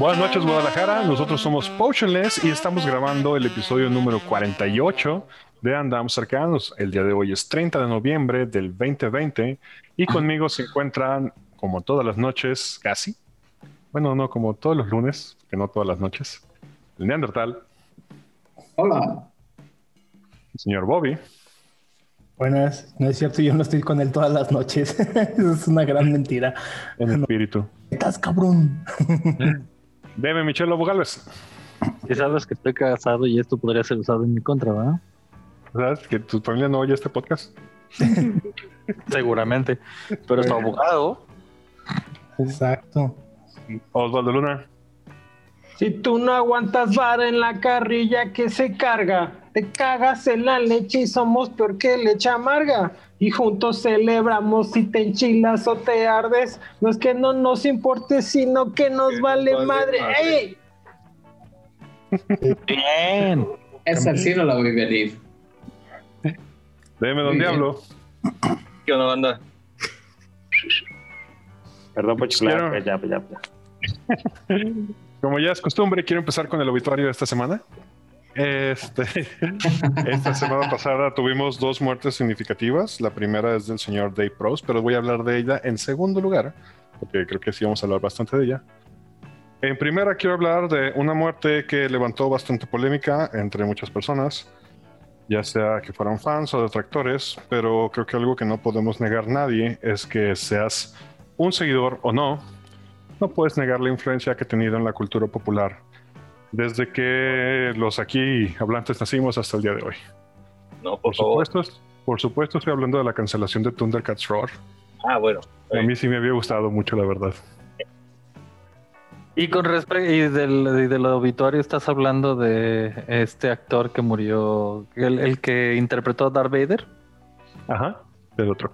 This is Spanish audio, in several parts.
Buenas noches Guadalajara, nosotros somos Potionless y estamos grabando el episodio número 48 de Andamos Cercanos. El día de hoy es 30 de noviembre del 2020 y conmigo se encuentran como todas las noches, casi. Bueno, no como todos los lunes, que no todas las noches. El Neandertal. Hola. El señor Bobby. Buenas, no es cierto, yo no estoy con él todas las noches. es una gran mentira. En espíritu. Estás cabrón. Deme, Michelle Lobo Galvez. Y sabes que estoy casado y esto podría ser usado en mi contra, ¿verdad? ¿Sabes que tu familia no oye este podcast? Seguramente. Pero es abogado. Exacto. Osvaldo Luna. Si tú no aguantas vara en la carrilla que se carga, te cagas en la leche y somos peor que leche amarga. Y juntos celebramos si te enchilas o te ardes. No es que no nos importe, sino que nos vale, madre. ¡Ey! Bien. Esa sí no la voy a venir. Deme, don. Diablo. ¿Qué onda, banda? Perdón por chiflar, Quiero- ya, ya, ya. Como ya es costumbre, quiero empezar con el obituario de esta semana. Este, esta semana pasada tuvimos dos muertes significativas. La primera es del señor Dave Prose, pero voy a hablar de ella en segundo lugar, porque creo que sí vamos a hablar bastante de ella. En primera quiero hablar de una muerte que levantó bastante polémica entre muchas personas, ya sea que fueran fans o detractores, pero creo que algo que no podemos negar nadie es que seas un seguidor o no, no puedes negar la influencia que ha tenido en la cultura popular desde que los aquí hablantes nacimos hasta el día de hoy. No, por Por favor. supuesto, por supuesto estoy hablando de la cancelación de Thundercats Roar. Ah, bueno. A mí sí me había gustado mucho, la verdad. Y con respecto y del, y del obituario estás hablando de este actor que murió, el, el que interpretó a Darth Vader. Ajá, del otro.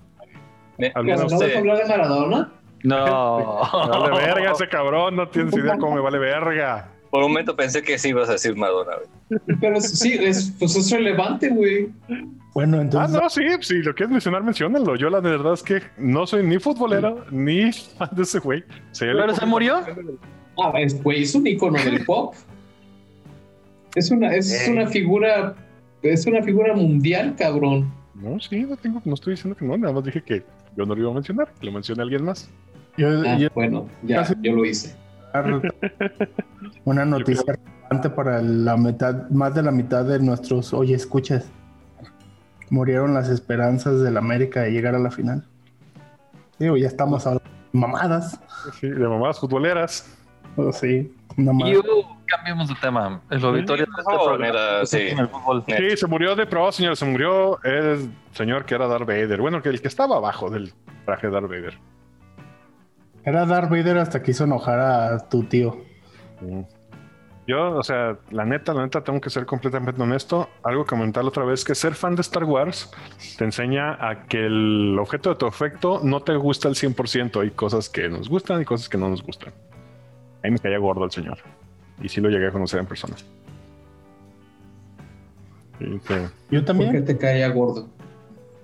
Me- Algunos- ¿Acabas de hablar de Maradona? No. Vale verga ese cabrón, no tienes idea cómo me vale verga. Por un momento pensé que sí ibas a decir Madonna, güey. Pero sí, es, pues es relevante, güey. Bueno, Ah, entonces no, sí, si lo quieres mencionar, menciónalo. Yo la verdad es que no soy ni futbolero ni fan de ese güey. Sé ¿Pero se murió? Ah, es, güey, es un icono del pop. Es una, es Eh. una figura, es una figura mundial, cabrón. No, sí, no, tengo, no estoy diciendo que no, nada más dije que yo no lo iba a mencionar, que lo mencione alguien más. yo, Ah, yo bueno, ya, Casi- yo lo hice. una noticia relevante para la mitad, más de la mitad de nuestros oye escuchas. Murieron las esperanzas del América de llegar a la final. Digo, ya estamos hablando de mamadas. Sí, de mamadas futboleras. Oh, sí, nada más. Y uh, cambiemos de tema. El obituario de este neta, es sí. en el fútbol. Sí, se murió de pro, señor. Se murió el señor que era Darth Vader. Bueno, que el que estaba abajo del traje de Darth Vader. Era Darth Vader hasta que hizo enojar a tu tío. Yo, o sea, la neta, la neta, tengo que ser completamente honesto. Algo que comentar otra vez, que ser fan de Star Wars te enseña a que el objeto de tu afecto no te gusta al 100%. Hay cosas que nos gustan y cosas que no nos gustan. Ahí me caía gordo el señor. Y sí lo llegué a conocer en persona. Sí, sí. Yo ¿Por qué también. te caía gordo?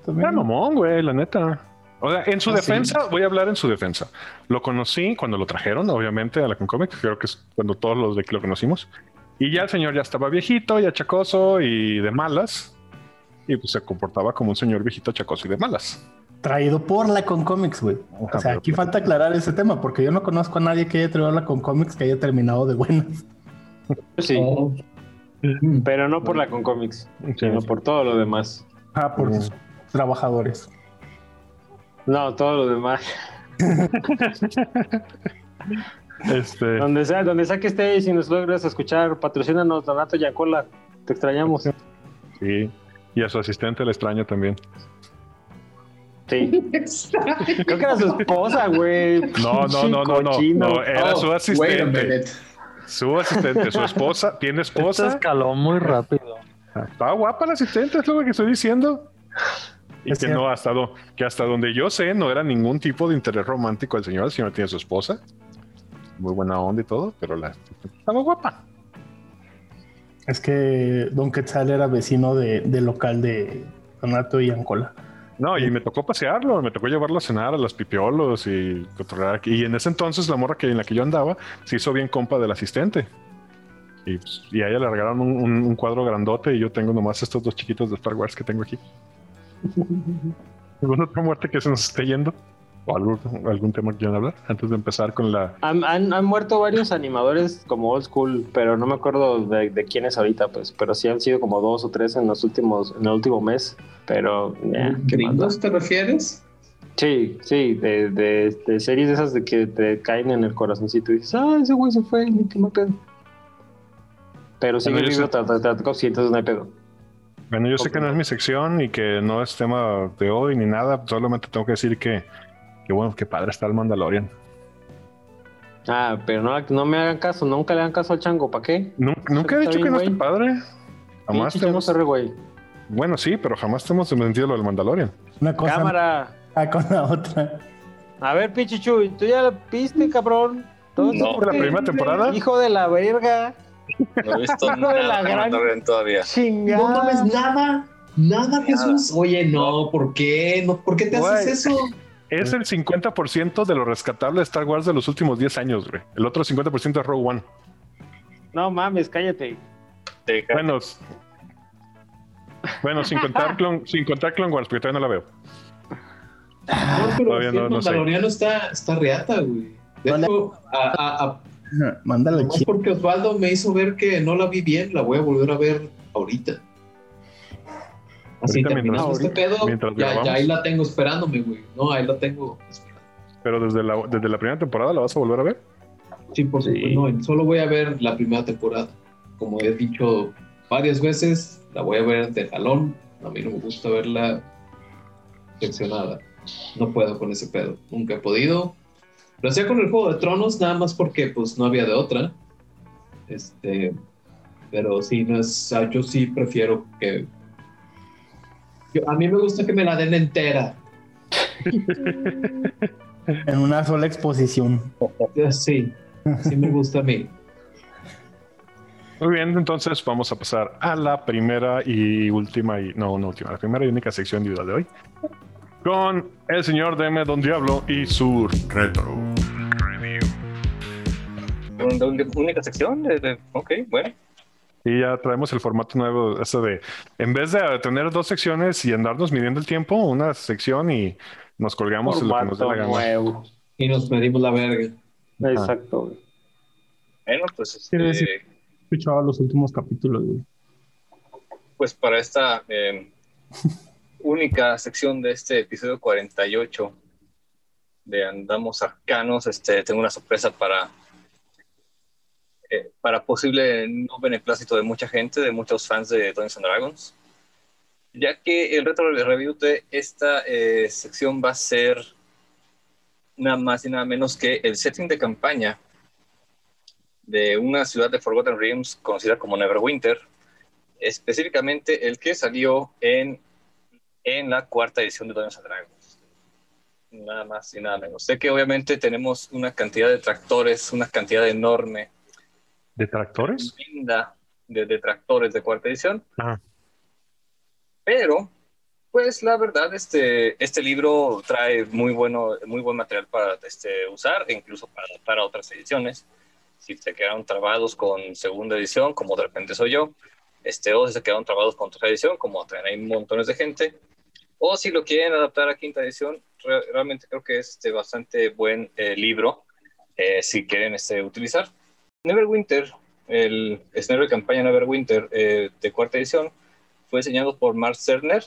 también. Era mamón, güey, la neta. O sea, en su Ah, sí. defensa, voy a hablar en su defensa. Lo conocí cuando lo trajeron, obviamente, a la Concomic. Creo que es cuando todos los de aquí lo conocimos. Y ya el señor ya estaba viejito y achacoso y de malas. Y pues se comportaba como un señor viejito, achacoso y de malas. Traído por la Concomics, güey. O sea, pero- aquí falta aclarar ese tema porque yo no conozco a nadie que haya traído la Concomics que haya terminado de buenas. Sí, Oh, pero no por la Concomics, sino por todo lo demás. Ah, por Mm. sus trabajadores. No, todo lo demás. Este, Donde sea, donde sea que estés y nos logres escuchar, patrocínanos, Donato Yacola. Te extrañamos. sí. Y a su asistente le extraño también. Sí. Creo que era su esposa, güey. No, no, no, no, no, no, era Oh, su asistente. Su asistente, su esposa, tiene Esto esposa. escaló muy rápido. Está guapa la asistente, es lo que estoy diciendo. Y Es que cierto. no, hasta, do- que hasta donde yo sé, no era ningún tipo de interés romántico el señor. El señor tiene su esposa. Muy buena onda y todo, pero la estaba guapa. Es que Don Quetzal era vecino de, del local de Donato y Ancola. No, y me tocó pasearlo, me tocó llevarlo a cenar a los pipiolos y cotorrear aquí. Y en ese entonces la morra que en la que yo andaba se hizo bien compa del asistente. Y, pues, y a ella le regalaron un, un- un cuadro grandote y yo tengo nomás estos dos chiquitos de Star Wars que tengo aquí. ¿Alguna otra muerte que se nos esté yendo? ¿O algo- algún tema que quieran hablar? Antes de empezar con la... Han, han- han muerto varios animadores como old school, pero no me acuerdo de, de quiénes ahorita, pues. Pero sí han sido como dos o tres en los últimos, en el último mes. Pero, eh, qué más da. ¿Gringos te refieres? Sí, sí, de, de, de series de esas de que te caen en el corazoncito y dices, ah, ese güey se fue, ni qué mal pedo. Pero sigue vivo sé- tras tras- tras cosas y entonces no hay pedo. Bueno, yo sé que no es mi sección y que no es tema de hoy ni nada. Solamente tengo que decir que, que bueno, que padre está el Mandalorian. Ah, pero no, no me hagan caso, nunca le hagan caso al chango, ¿para qué? Nunca, nunca he dicho que no esté padre. Jamás te hemos... güey. Bueno, sí, pero jamás te hemos mentido lo del Mandalorian. Una cosa Cámara. ah, con la otra. A ver, pinche Chuy, tú ya la viste, cabrón. Todo No. ¿De la primera temporada? Hijo de la verga. No he visto de la nada de gran- Mandalorian todavía. Chingada. No mames, nada. Nada, Jesús. Oye, no, ¿por qué? No, ¿Por qué te Güey. haces eso? Es el 50% de lo rescatable de Star Wars de los últimos 10 años, güey. El otro 50% es Rogue One. No mames, cállate. Deja- Bueno, bueno sin, contar Clone, sin contar Clone Wars, porque todavía no la veo. No, pero Todavía no- el no sé. Está, está reata, güey. De Vale. hecho, a, a, a- Mándala chido. porque Osvaldo me hizo ver que no la vi bien, la voy a volver a ver ahorita. Así Ahorita terminamos mientras- este pedo, mientras ya, ahí la tengo esperándome, güey. No, ahí la tengo esperando. Pero desde la, desde la primera temporada la vas a volver a ver. Sí, por Sí. supuesto. No, solo voy a ver la primera temporada. Como he dicho varias veces, la voy a ver de jalón. A mí no me gusta verla seccionada. No puedo con ese pedo. Nunca he podido. Lo hacía con el Juego de Tronos, nada más porque pues no había de otra. Este, pero sí, no es, yo sí prefiero que... yo- a mí me gusta que me la den entera. En una sola exposición. Sí, sí me gusta a mí. Muy bien, entonces vamos a pasar a la primera y última y no, no última, la primera y única sección individual de hoy. Con el señor DM Don Diablo y su retro. ¿Una única sección? De, de- ok, bueno. Y ya traemos el formato nuevo, eso de, en vez de tener dos secciones y andarnos midiendo el tiempo, una sección y nos colgamos en lo que nos dé la Formato gana. nuevo. Y nos medimos la verga. Exacto. güey. Bueno, pues, este, decir- Escuchaba los últimos capítulos, güey. pues para esta eh, única sección de este episodio 48 de Andamos Arcanos, este, tengo una sorpresa para, eh, para posible no beneplácito de mucha gente, de muchos fans de Dungeons and Dragons, ya que el retro review de esta eh, sección va a ser nada más y nada menos que el setting de campaña de una ciudad de Forgotten Realms conocida como Neverwinter, específicamente el que salió en, en la cuarta edición de Dungeons and Dragons. Nada más y nada menos. Sé que obviamente tenemos una cantidad de tractores, una cantidad enorme, ¿Detractores? linda de detractores de cuarta edición. Ajá. Pero, pues la verdad, este, este libro trae muy, bueno, muy buen material para este, usar, e incluso para adaptar a otras ediciones. Si se quedaron trabados con segunda edición, como de repente soy yo, este, o si se quedaron trabados con tercera edición, como traen ahí montones de gente, o si lo quieren adaptar a quinta edición, re- realmente creo que es este, bastante buen eh, libro eh, si quieren este, utilizar. Neverwinter, el escenario de campaña Neverwinter eh, de cuarta edición, fue diseñado por Mark Cerner,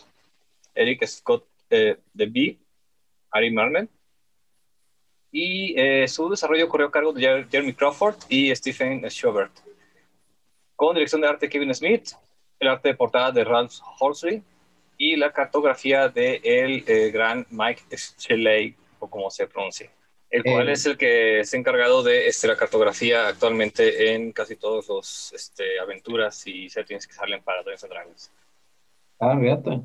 Eric Scott eh, Ari Marmel, y eh, su desarrollo corrió a cargo de Jer- Jeremy Crawford y Stephen Schubert, con dirección de arte Kevin Smith, el arte de portada de Ralph Horsley, y la cartografía de el eh, gran Mike Shelley, o como se pronuncia, el cual Eh. es el que es encargado de este, la cartografía actualmente en casi todos los este, aventuras y settings que salen para Dungeons and Dragons. Ah, fíjate.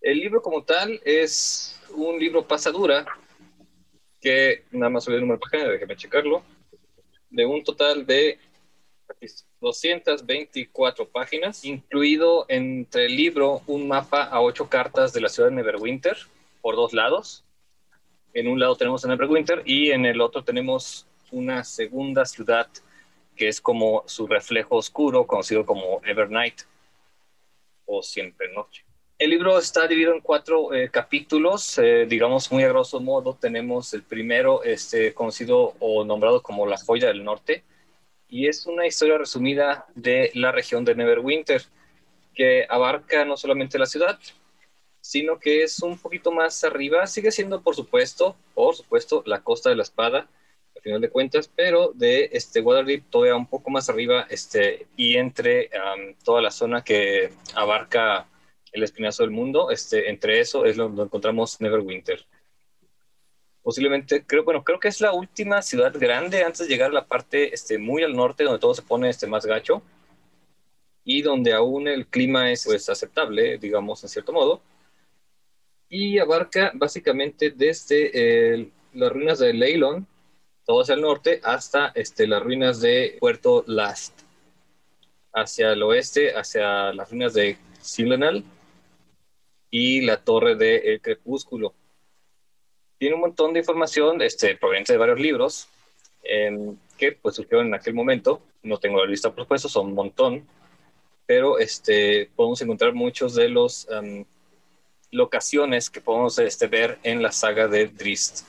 El libro como tal es un libro pasadura que nada más subí el número de página, déjeme checarlo, de un total de aquí está, 224 páginas, incluido entre el libro un mapa a ocho cartas de la ciudad de Neverwinter por dos lados. En un lado tenemos a Neverwinter y en el otro tenemos una segunda ciudad que es como su reflejo oscuro, conocido como Evernight o Siempre Noche. El libro está dividido en cuatro eh, capítulos, eh, digamos muy a grosso modo. Tenemos el primero, este, conocido o nombrado como La Joya del Norte, y es una historia resumida de la región de Neverwinter, que abarca no solamente la ciudad, sino que es un poquito más arriba. Sigue siendo, por supuesto, por supuesto, la Costa de la Espada, al final de cuentas, pero de este Waterdeep todavía un poco más arriba, este, y entre am, toda la zona que abarca el espinazo del mundo, este, entre eso es donde encontramos Neverwinter. Posiblemente, creo, bueno, creo que es la última ciudad grande antes de llegar a la parte este, muy al norte, donde todo se pone este, más gacho, y donde aún el clima es pues, aceptable, digamos, en cierto modo, y abarca básicamente desde el- las ruinas de Leylon, todo hacia el norte, hasta este, las ruinas de Puerto Last, hacia el oeste, hacia las ruinas de Silenal y la torre del crepúsculo. Tiene un montón de información este, proveniente de varios libros em, que pues, surgieron en aquel momento. No tengo la lista, por supuesto, son un montón, pero este, podemos encontrar muchos de los em, locaciones que podemos este, ver en la saga de Drist.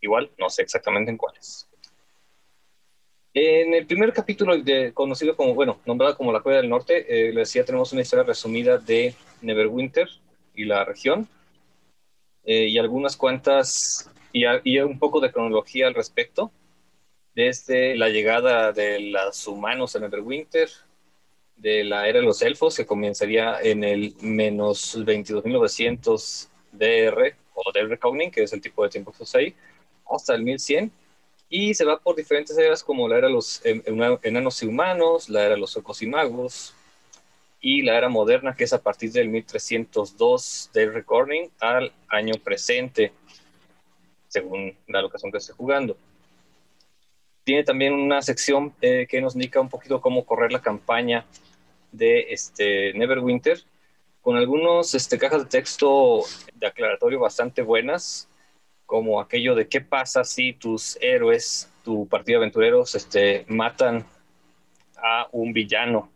Igual, no sé exactamente en cuáles. En el primer capítulo, de, conocido como, bueno, nombrado como La Cueva del Norte, eh, les decía, tenemos una historia resumida de Neverwinter y la región, eh, y algunas cuantas, y, a- y un poco de cronología al respecto, desde la llegada de los humanos a Neverwinter, de la era de los elfos, que comenzaría en el menos 22.900 DR, o DR Reckoning, que es el tipo de tiempo que usa ahí, hasta el 1100, y se va por diferentes eras como la era de los en- en- enanos y humanos, la era de los orcos y magos, y la era moderna, que es a partir del 1302 del recording al año presente, según la locación que esté jugando. Tiene también una sección eh, que nos indica un poquito cómo correr la campaña de este Neverwinter, con algunos este, cajas de texto de aclaratorio bastante buenas, como aquello de qué pasa si tus héroes, tu partido de aventureros, este, matan a un villano.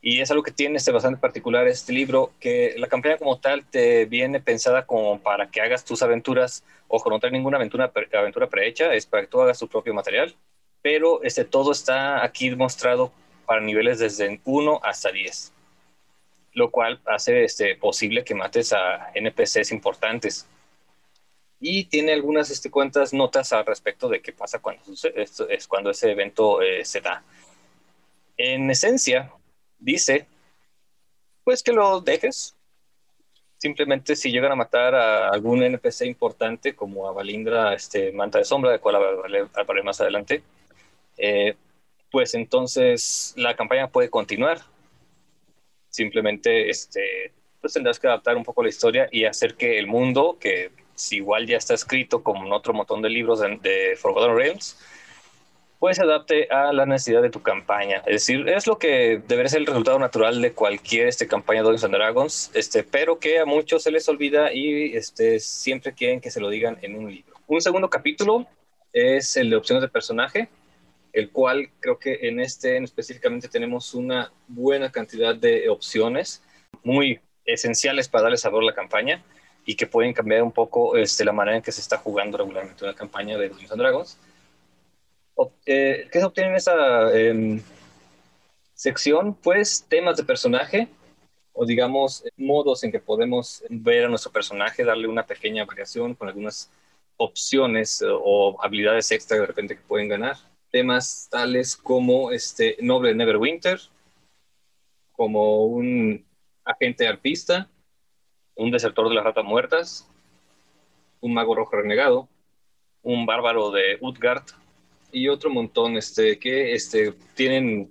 Y es algo que tiene este bastante particular este libro, que la campaña como tal te viene pensada como para que hagas tus aventuras, ojo, no trae ninguna aventura, aventura prehecha, es para que tú hagas tu propio material, pero este, todo está aquí mostrado para niveles desde 1 hasta 10, lo cual hace este, posible que mates a NPCs importantes y tiene algunas este, notas al respecto de qué pasa cuando, esto es cuando ese evento eh, se da. En esencia, dice, pues que lo dejes. Simplemente si llegan a matar a algún NPC importante, como a Valindra, este, Manta de Sombra, de cual hablaré más adelante, eh, pues entonces la campaña puede continuar. Simplemente este, pues tendrás que adaptar un poco la historia y hacer que el mundo, que si igual ya está escrito como en otro montón de libros de, de Forgotten Realms, pues se adapte a la necesidad de tu campaña. Es decir, es lo que debería ser el resultado natural de cualquier este, campaña de Dungeons Dragons, este, pero que a muchos se les olvida y este, siempre quieren que se lo digan en un libro. Un segundo capítulo es el de opciones de personaje, el cual creo que en este en específicamente tenemos una buena cantidad de opciones muy esenciales para darle sabor a la campaña y que pueden cambiar un poco este, la manera en que se está jugando regularmente una campaña de Dungeons and Dragons. Eh, ¿Qué se obtiene en esa em, sección? Pues temas de personaje o digamos modos en que podemos ver a nuestro personaje, darle una pequeña variación con algunas opciones eh, o habilidades extra de repente que pueden ganar. Temas tales como este Noble Neverwinter, como un agente arpista, un desertor de las ratas muertas, un mago rojo renegado, un bárbaro de Utgard y otro montón este, que este, tienen,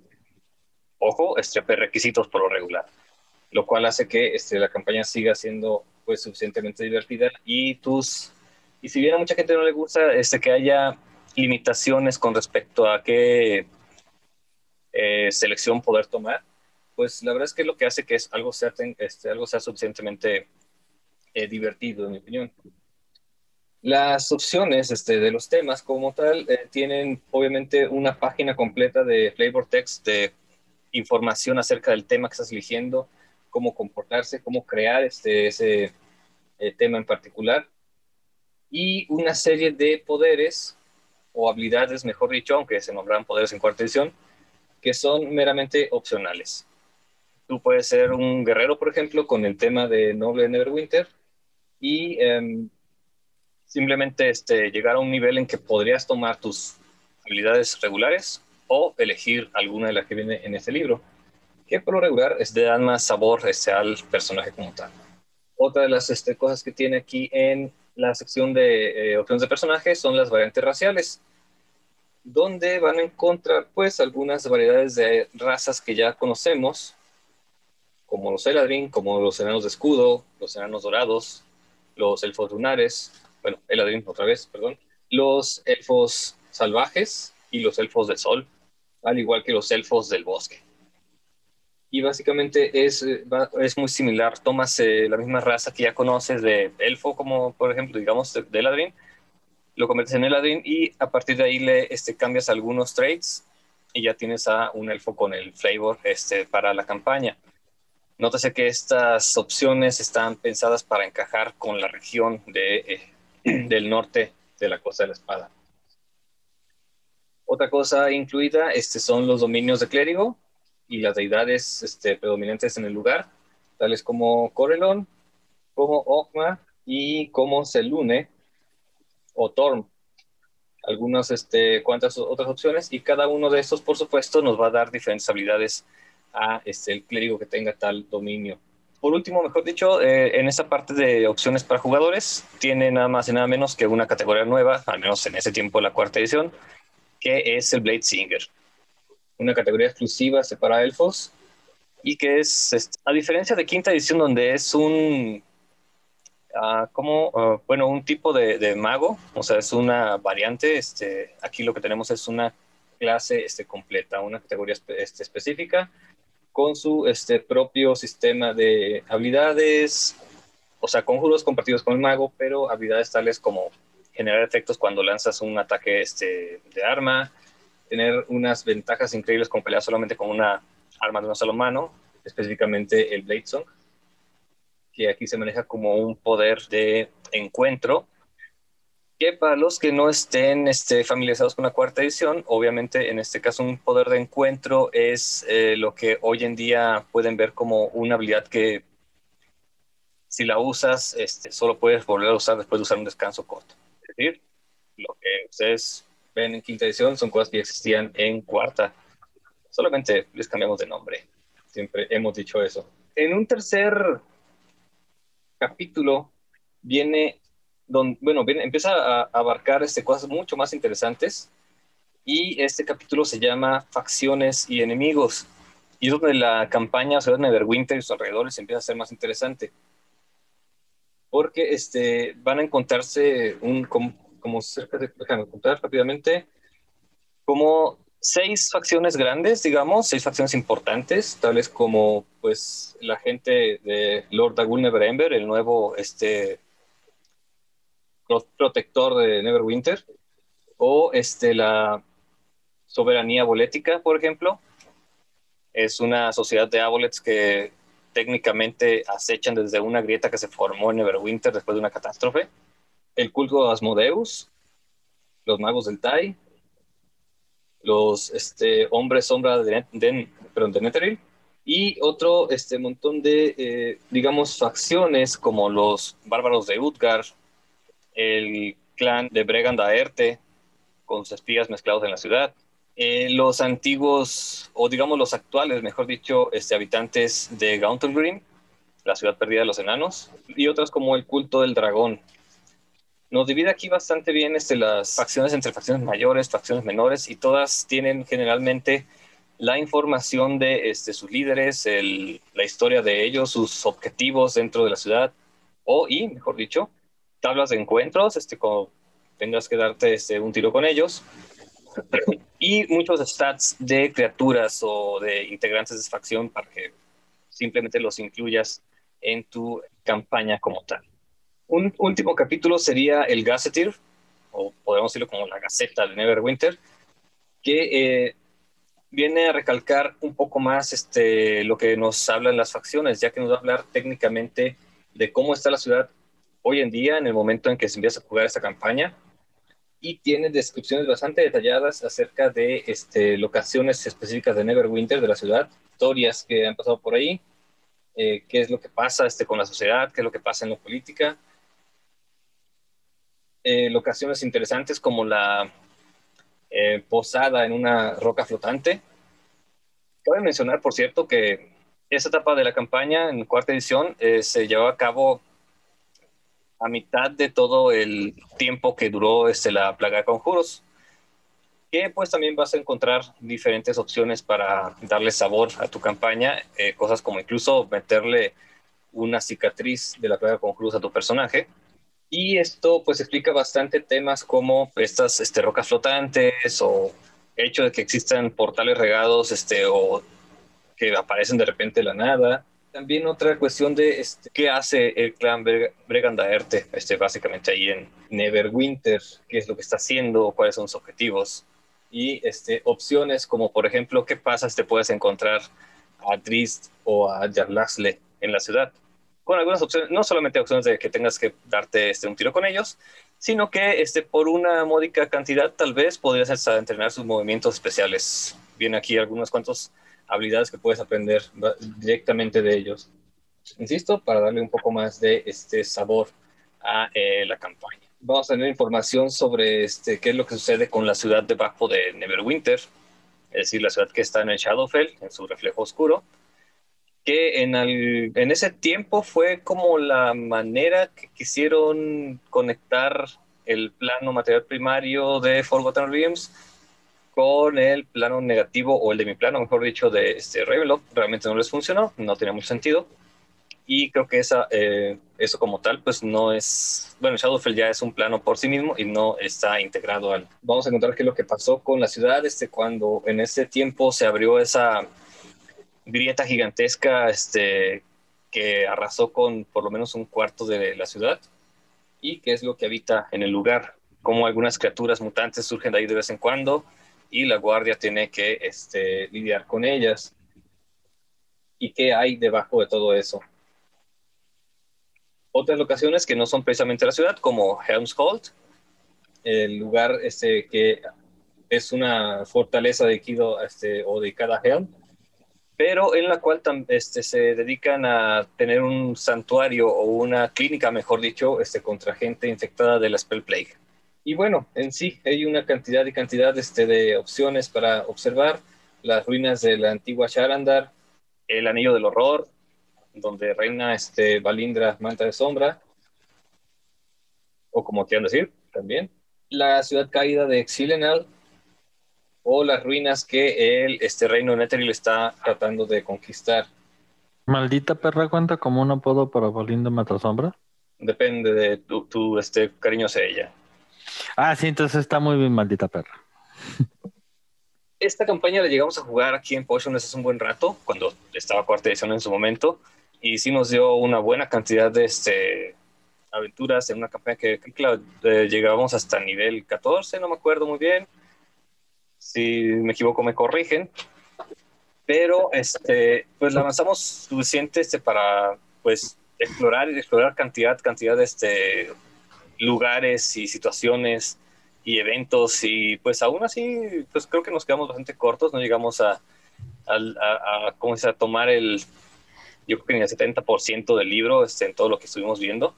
ojo, este, requisitos por lo regular, lo cual hace que este, la campaña siga siendo pues suficientemente divertida y tus y si bien a mucha gente no le gusta este que haya limitaciones con respecto a qué eh, selección poder tomar, pues la verdad es que lo que hace que es algo sea, este, algo sea suficientemente eh, divertido, en mi opinión. Las opciones este, de los temas como tal eh, tienen obviamente una página completa de flavor text de información acerca del tema que estás eligiendo, cómo comportarse, cómo crear este, ese tema en particular y una serie de poderes o habilidades, mejor dicho, aunque se nombran poderes en cuarta edición, que son meramente opcionales. Tú puedes ser un guerrero, por ejemplo, con el tema de Noble Neverwinter y em, simplemente este, llegar a un nivel en que podrías tomar tus habilidades regulares o elegir alguna de las que viene en este libro, que por lo regular es de dar más sabor este, al personaje como tal. Otra de las este, cosas que tiene aquí en la sección de eh, opciones de personajes son las variantes raciales, donde van a encontrar pues algunas variedades de razas que ya conocemos, como los Eladrin, como los enanos de escudo, los enanos dorados, los elfos lunares, bueno, Eladrin otra vez, perdón, los elfos salvajes y los elfos del sol, al igual que los elfos del bosque y básicamente es, eh, es muy similar. Tomas eh, la misma raza que ya conoces de elfo, como por ejemplo, digamos, de, lo conviertes en Eladrin y a partir de ahí le este, cambias algunos traits y ya tienes a un elfo con el flavor este, para la campaña. Nótese que estas opciones están pensadas para encajar con la región de, eh, del norte de la Costa de la Espada. Otra cosa incluida este, son los dominios de clérigo, y las deidades este, predominantes en el lugar, tales como Corelon, como Okma y como Selune o Torm. Algunas este, cuantas otras opciones y cada uno de estos, por supuesto, nos va a dar diferentes habilidades a este, el clérigo que tenga tal dominio. Por último, mejor dicho, eh, en esta parte de opciones para jugadores, tiene nada más y nada menos que una categoría nueva, al menos en ese tiempo la cuarta edición, que es el Blade Singer una categoría exclusiva para elfos y que es, este, a diferencia de quinta edición donde es un, ah, como, ah, bueno, un tipo de, mago, o sea, es una variante, este, aquí lo que tenemos es una clase este, completa, una categoría este, específica con su este, propio sistema de habilidades, o sea, conjuros compartidos con el mago, pero habilidades tales como generar efectos cuando lanzas un ataque este, de arma, tener unas ventajas increíbles con pelear solamente con una arma de una sola mano, específicamente el Blade Song, que aquí se maneja como un poder de encuentro, que para los que no estén este, familiarizados con la cuarta edición, obviamente en este caso un poder de encuentro es eh, lo que hoy en día pueden ver como una habilidad que si la usas, este, solo puedes volver a usar después de usar un descanso corto. Es decir, lo que ustedes en quinta edición son cosas que existían en cuarta. Solamente les cambiamos de nombre. Siempre hemos dicho eso. En un tercer capítulo viene, donde, bueno, viene, empieza a abarcar este, cosas mucho más interesantes y este capítulo se llama Facciones y Enemigos. Y es donde la campaña, sea, Neverwinter y sus alrededores empieza a ser más interesante. Porque este, van a encontrarse un, como cerca de, déjame contar rápidamente, como seis facciones grandes, digamos, seis facciones importantes, tales como pues la gente de Lord Dagul Neverember, el nuevo este protector de Neverwinter, o este la soberanía bolética, por ejemplo. Es una sociedad de abolets que técnicamente acechan desde una grieta que se formó en Neverwinter después de una catástrofe el culto de Asmodeus, los magos del Tai, los este, hombres sombra de, de, de Netheril, y otro este, montón de, eh, digamos, facciones como los bárbaros de Utgar, el clan de Bregand Aerte, con sus espías mezclados en la ciudad, eh, los antiguos, o digamos los actuales, mejor dicho, este, habitantes de Green, la ciudad perdida de los enanos, y otras como el culto del dragón. Nos divide aquí bastante bien este, las facciones entre facciones mayores, facciones menores, y todas tienen generalmente la información de este, sus líderes, la historia de ellos, sus objetivos dentro de la ciudad, o, y mejor dicho, tablas de encuentros, este, como tengas que darte este, un tiro con ellos, y muchos stats de criaturas o de integrantes de facción para que simplemente los incluyas en tu campaña como tal. Un último capítulo sería el Gazetteer, o podemos decirlo como la Gaceta de Neverwinter, que eh, viene a recalcar un poco más este, lo que nos hablan las facciones, ya que nos va a hablar técnicamente de cómo está la ciudad hoy en día, en el momento en que se empieza a jugar esta campaña, y tiene descripciones bastante detalladas acerca de este, locaciones específicas de Neverwinter, de la ciudad, historias que han pasado por ahí, eh, qué es lo que pasa este, con la sociedad, qué es lo que pasa en la política. Eh, locaciones interesantes como la eh, posada en una roca flotante. Cabe mencionar, por cierto, que esa etapa de la campaña en cuarta edición eh, se llevó a cabo a mitad de todo el tiempo que duró este, la plaga de conjuros, que pues también vas a encontrar diferentes opciones para darle sabor a tu campaña, eh, cosas como incluso meterle una cicatriz de la plaga de conjuros a tu personaje. Y esto pues explica bastante temas como estas este, rocas flotantes o hecho de que existan portales regados este, o que aparecen de repente de la nada. También otra cuestión de este, qué hace el clan Bre- Bregandaerte, básicamente ahí en Neverwinter, qué es lo que está haciendo, cuáles son sus objetivos. Y este, opciones como, por ejemplo, qué pasa si te puedes encontrar a Drist o a Jarlaxle en la ciudad. Con algunas opciones, no solamente opciones de que tengas que darte este, un tiro con ellos, sino que este, por una módica cantidad tal vez podrías hasta entrenar sus movimientos especiales. Viene aquí algunos cuantos habilidades que puedes aprender directamente de ellos. Insisto, para darle un poco más de este sabor a eh, la campaña. Vamos a tener información sobre este, qué es lo que sucede con la ciudad debajo de Neverwinter, es decir, la ciudad que está en el Shadowfell, en su reflejo oscuro, que en, al- en ese tiempo fue como la manera que quisieron conectar el plano material primario de Forgotten Realms con el plano negativo o el de mi plano, mejor dicho, de este Ravenloft. Realmente no les funcionó, no tenía mucho sentido. Y creo que esa, eh, eso como tal, pues no es, bueno, Shadowfell ya es un plano por sí mismo y no está integrado al... Vamos a encontrar qué es lo que pasó con la ciudad, este, cuando en ese tiempo se abrió esa grieta gigantesca, este, que arrasó con por lo menos un cuarto de la ciudad y qué es lo que habita en el lugar, cómo algunas criaturas mutantes surgen de ahí de vez en cuando y la guardia tiene que este, lidiar con ellas. ¿Y qué hay debajo de todo eso? Otras locaciones que no son precisamente la ciudad, como Helmshold, el lugar este, que es una fortaleza de Kido este, o de cada Helm, pero en la cual este, se dedican a tener un santuario o una clínica, mejor dicho, este, contra gente infectada de la Spell Plague. Y bueno, en sí hay una cantidad y cantidad este, de opciones para observar las ruinas de la antigua Sharandar, el Anillo del Horror, donde reina este, Valindra Manta de Sombra, o como quieran decir, también, la ciudad caída de Exilenal, o las ruinas que el este, reino Netheril está tratando de conquistar. Maldita perra cuenta como un apodo para Valindo Matasombra. Depende de tu, tu, este, cariño hacia ella. Ah, sí, entonces está muy bien, maldita perra. Esta campaña la llegamos a jugar aquí en Potion hace un buen rato, cuando estaba cuarta edición en su momento, y sí nos dio una buena cantidad de este, aventuras en una campaña que, que claro, eh, llegábamos hasta nivel 14, no me acuerdo muy bien. Si me equivoco, me corrigen. Pero este, pues la avanzamos suficiente este, para pues, explorar y explorar cantidad, cantidad de este, lugares y situaciones y eventos y pues aún así pues creo que nos quedamos bastante cortos, no llegamos a, a, a, ¿cómo se a tomar el, yo creo que ni el 70% del libro este, en todo lo que estuvimos viendo.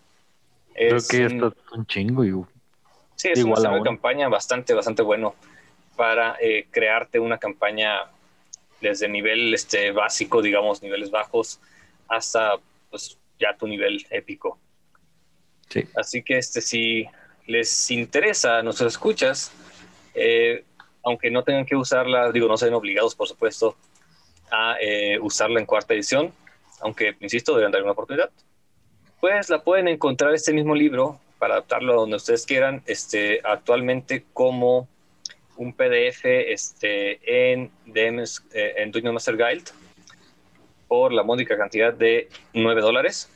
Creo Es que un- esto es un chingo. Y... Sí, es Igual una campaña bastante, bastante bueno para eh, crearte una campaña desde nivel este, básico, digamos, niveles bajos, hasta pues, ya tu nivel épico. Sí. Así que este, si les interesa a nuestros escuchas, eh, aunque no tengan que usarla, digo, no sean obligados, por supuesto, a eh, usarla en cuarta edición, aunque, insisto, deberían dar una oportunidad, pues la pueden encontrar este mismo libro para adaptarlo a donde ustedes quieran, este, actualmente como un PDF este, en, DMs, eh, en Dungeon Master Guild por la módica cantidad de 9 dólares.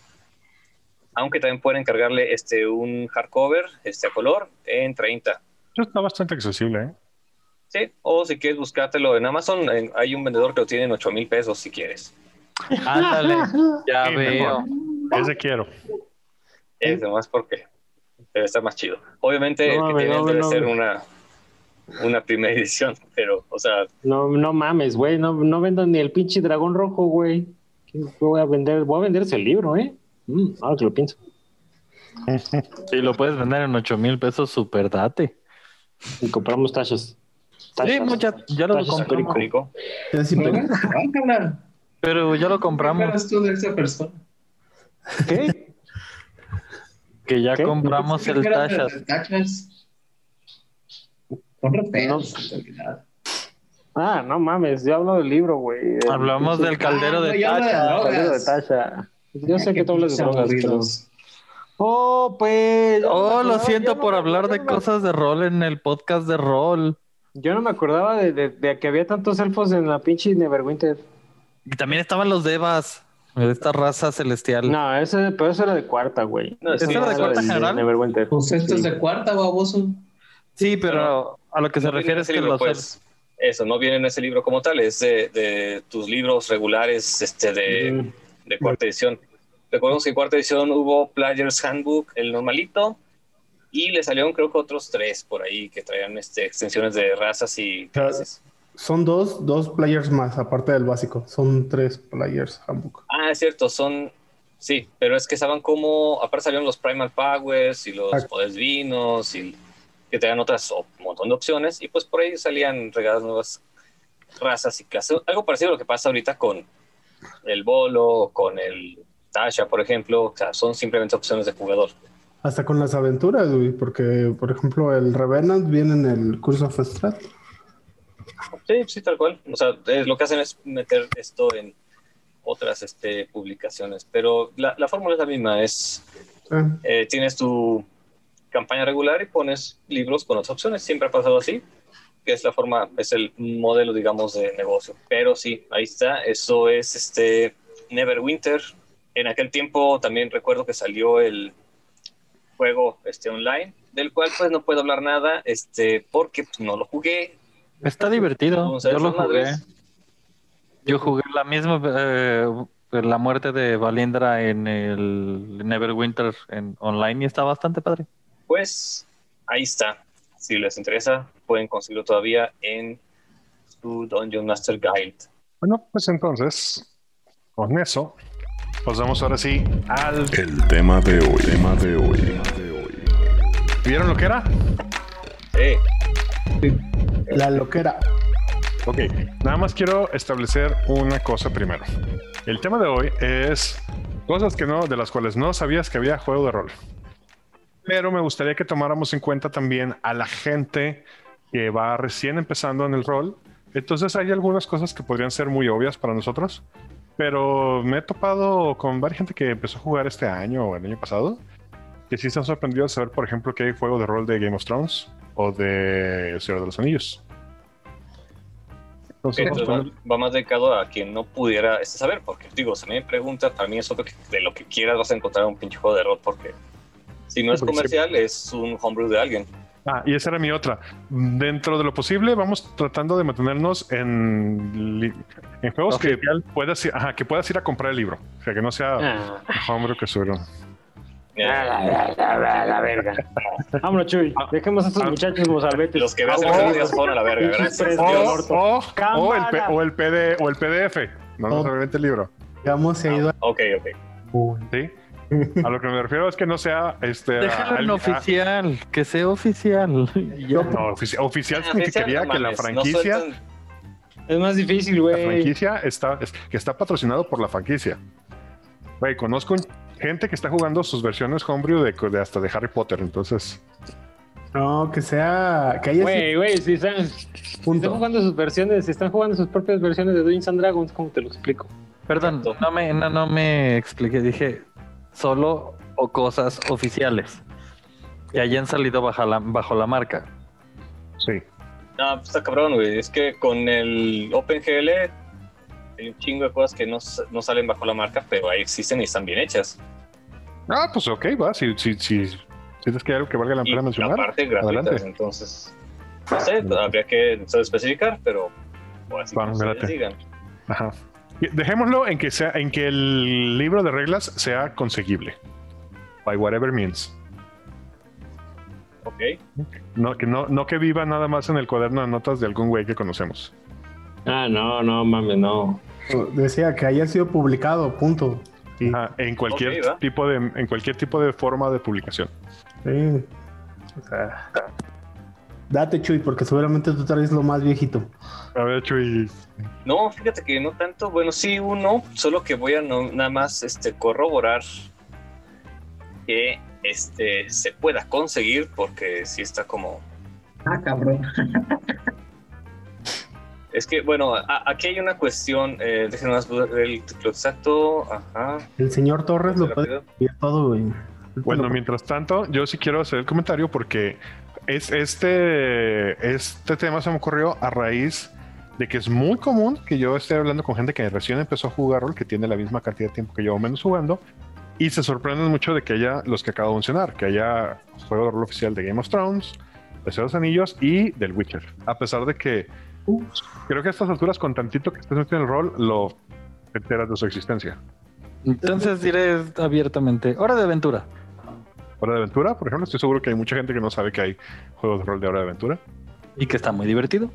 Aunque también pueden encargarle este, un hardcover este, a color en 30. Eso está bastante accesible, ¿eh? Sí, o si quieres buscártelo en Amazon, en- hay un vendedor que lo tiene en 8 mil pesos si quieres. Ándale, ya Sí, veo. Ese quiero. Es más porque debe estar más chido. Obviamente No el que mames, tienes no, debe no, ser no. una, una primera edición, pero, o sea, No, no mames, güey. No, no vendan ni el pinche dragón rojo, güey. ¿Qué Voy a vender, voy a vender ese libro, ¿eh? Mm, ahora que lo pienso. Si lo puedes vender en 8 mil pesos, super date. Y compramos tachas. Sí, mucha, ya lo compramos. Pero ya lo ¿Qué compramos. eres tú de esa persona? ¿Qué? Que ya ¿Qué? compramos ¿Qué el Tachas. En realidad. Ah, no mames, yo hablo del libro, güey. Hablamos del caldero Ah, de no, Tacha. caldero de Tasha. Yo sé que tú hablas de drogas, pero... Oh, pues... no Oh, lo siento no por hablar de no cosas de rol en el podcast de rol. Yo no me acordaba de, de- de que había tantos elfos en la pinche Neverwinter. Y también estaban los Devas, de esta raza celestial. No, ese, pero eso era de cuarta, güey. No, Eso ¿ese era de cuarta general? Neverwinter. Pues esto es de cuarta, baboso. Sí, pero a lo que se No refiere es ese que libro, los pues, eso, no viene en ese libro como tal, es de, de tus libros regulares este, de, Mm. de cuarta edición. Recordemos que en cuarta edición hubo Player's Handbook, el normalito, y le salieron creo que otros tres por ahí que traían este, extensiones de razas y clases. Son dos, dos players más, aparte del básico. Son tres players handbook. Ah, es cierto, son... Sí, pero es que estaban como... Aparte salieron los Primal Powers y los. Poderes Divinos y que tenían otras o- un montón de opciones y pues por ahí salían regadas nuevas razas y clases. Algo parecido a lo que pasa ahorita con el Bolo, con el Tasha, por ejemplo. O sea, son simplemente opciones de jugador. Hasta con las aventuras, güey, porque, por ejemplo, el Revenant viene en el curso of Strat. Sí, sí, tal cual. O sea, lo que hacen es meter esto en otras este, publicaciones, pero la, la fórmula es la misma, es Ah, eh, tienes tu campaña regular y pones libros con otras opciones. Siempre ha pasado así, que es la forma, es el modelo, digamos, de negocio. Pero sí, ahí está. Eso es este Neverwinter. En aquel tiempo también recuerdo que salió el juego este online, del cual pues no puedo hablar nada, este, porque pues, no lo jugué. Está divertido. Entonces, Yo lo jugué. Yo jugué la misma, eh, la muerte de Valindra en el Neverwinter en online y está bastante padre. Pues ahí está. Si les interesa, pueden conseguirlo todavía en su Dungeon Master Guide. Bueno, pues entonces, con eso, pasamos ahora sí al... El tema de hoy, tema de hoy. ¿Vieron lo que era? Sí. la loquera. Ok, nada más quiero establecer una cosa primero. El tema de hoy es cosas que no, de las cuales no sabías que había juego de rol. Pero me gustaría que tomáramos en cuenta también a la gente que va recién empezando en el rol. Entonces hay algunas cosas que podrían ser muy obvias para nosotros. Pero me he topado con varias gente que empezó a jugar este año o el año pasado. Que sí están sorprendidos de saber, por ejemplo, que hay juego de rol de Game of Thrones o de El Señor de los Anillos. Entonces, Entonces va, va más dedicado a quien no pudiera saber, porque digo, si me pregunta, para mí es obvio que de lo que quieras vas a encontrar un pinche juego de rol, porque si no es comercial, es un homebrew de alguien. Ah, y esa era mi otra. Dentro de lo posible, vamos tratando de mantenernos en, en juegos que puedas, ir, ajá, que puedas ir a comprar el libro. O sea, que no sea Ah, un homebrew que subieron. la, la, la, la, la verga. Vámonos, Chuy. Dejemos a estos Ah. muchachos mozalbetes. Los que veas en Ah, los videos fueron a la verga, gracias. O, o- el, o el PD, o el PDF. No Oh. necesariamente el libro. Digamos, se ha ido. Ok, ok. ¿Sí? A lo que me refiero es que no sea este. Déjalo en a- a- oficial, que sea oficial. Ya. no, ofici- oficial Ah, significaría oficial, no que la no franquicia, Es más difícil, la güey. franquicia está, es- que está patrocinado por la franquicia. Güey, conozco gente que está jugando sus versiones homebrew de, de hasta de Harry Potter. Entonces, No, que sea. Que haya sido- Güey, güey, si están, si están jugando sus versiones, si están jugando sus propias versiones de Dungeons and Dragons, ¿cómo te lo explico? Perdón, no me, no, no me expliqué. Dije solo o cosas oficiales que hayan salido bajo la, bajo la marca. sí. No, pues está cabrón, güey. Es que con el OpenGL hay un chingo de cosas que no, s- no salen bajo la marca, pero ahí existen y están bien hechas. Ah, pues ok, va. Si, si, si, si tienes que hay algo que valga la pena mencionar. aparte gratuitas, adelante. entonces. No sé, habría que no sé, especificar, pero. O así Bueno, que digan. Ajá. Dejémoslo en que sea, en que el libro de reglas sea conseguible. By whatever means. Ok. No, que no, no que viva nada más en el cuaderno de notas de algún güey que conocemos. Ah, no, no, mames, no. Decía que haya sido publicado, punto. Sí. Ajá, en cualquier tipo de, en cualquier tipo de forma de publicación. Sí. O sea. Date, Chuy, porque seguramente tú traes lo más viejito. A ver, Chuy. No, fíjate que no tanto. Bueno, sí, uno, solo que voy a no- nada más este, corroborar que este, se pueda conseguir, porque sí está como. Ah, cabrón. Es que, bueno, a- aquí hay una cuestión. Eh, déjenme más ver el título exacto. Ajá. El señor Torres lo puede Rápido. decir todo, güey. Bueno, mientras tanto, yo sí quiero hacer el comentario porque es este, este tema se me ocurrió a raíz de que es muy común que yo esté hablando con gente que recién empezó a jugar rol, que tiene la misma cantidad de tiempo que yo o menos jugando, y se sorprenden mucho de que haya los que acabo de mencionar, que haya juego de rol oficial de Game of Thrones, de Señor Anillos y del Witcher. A pesar de que creo que a estas alturas, con tantito que estés metido en el rol, lo enteras de su existencia. Entonces diré abiertamente, hora de aventura. Hora de aventura, por ejemplo, estoy seguro que hay mucha gente que no sabe que hay juegos de rol de hora de aventura. Y que está muy divertido.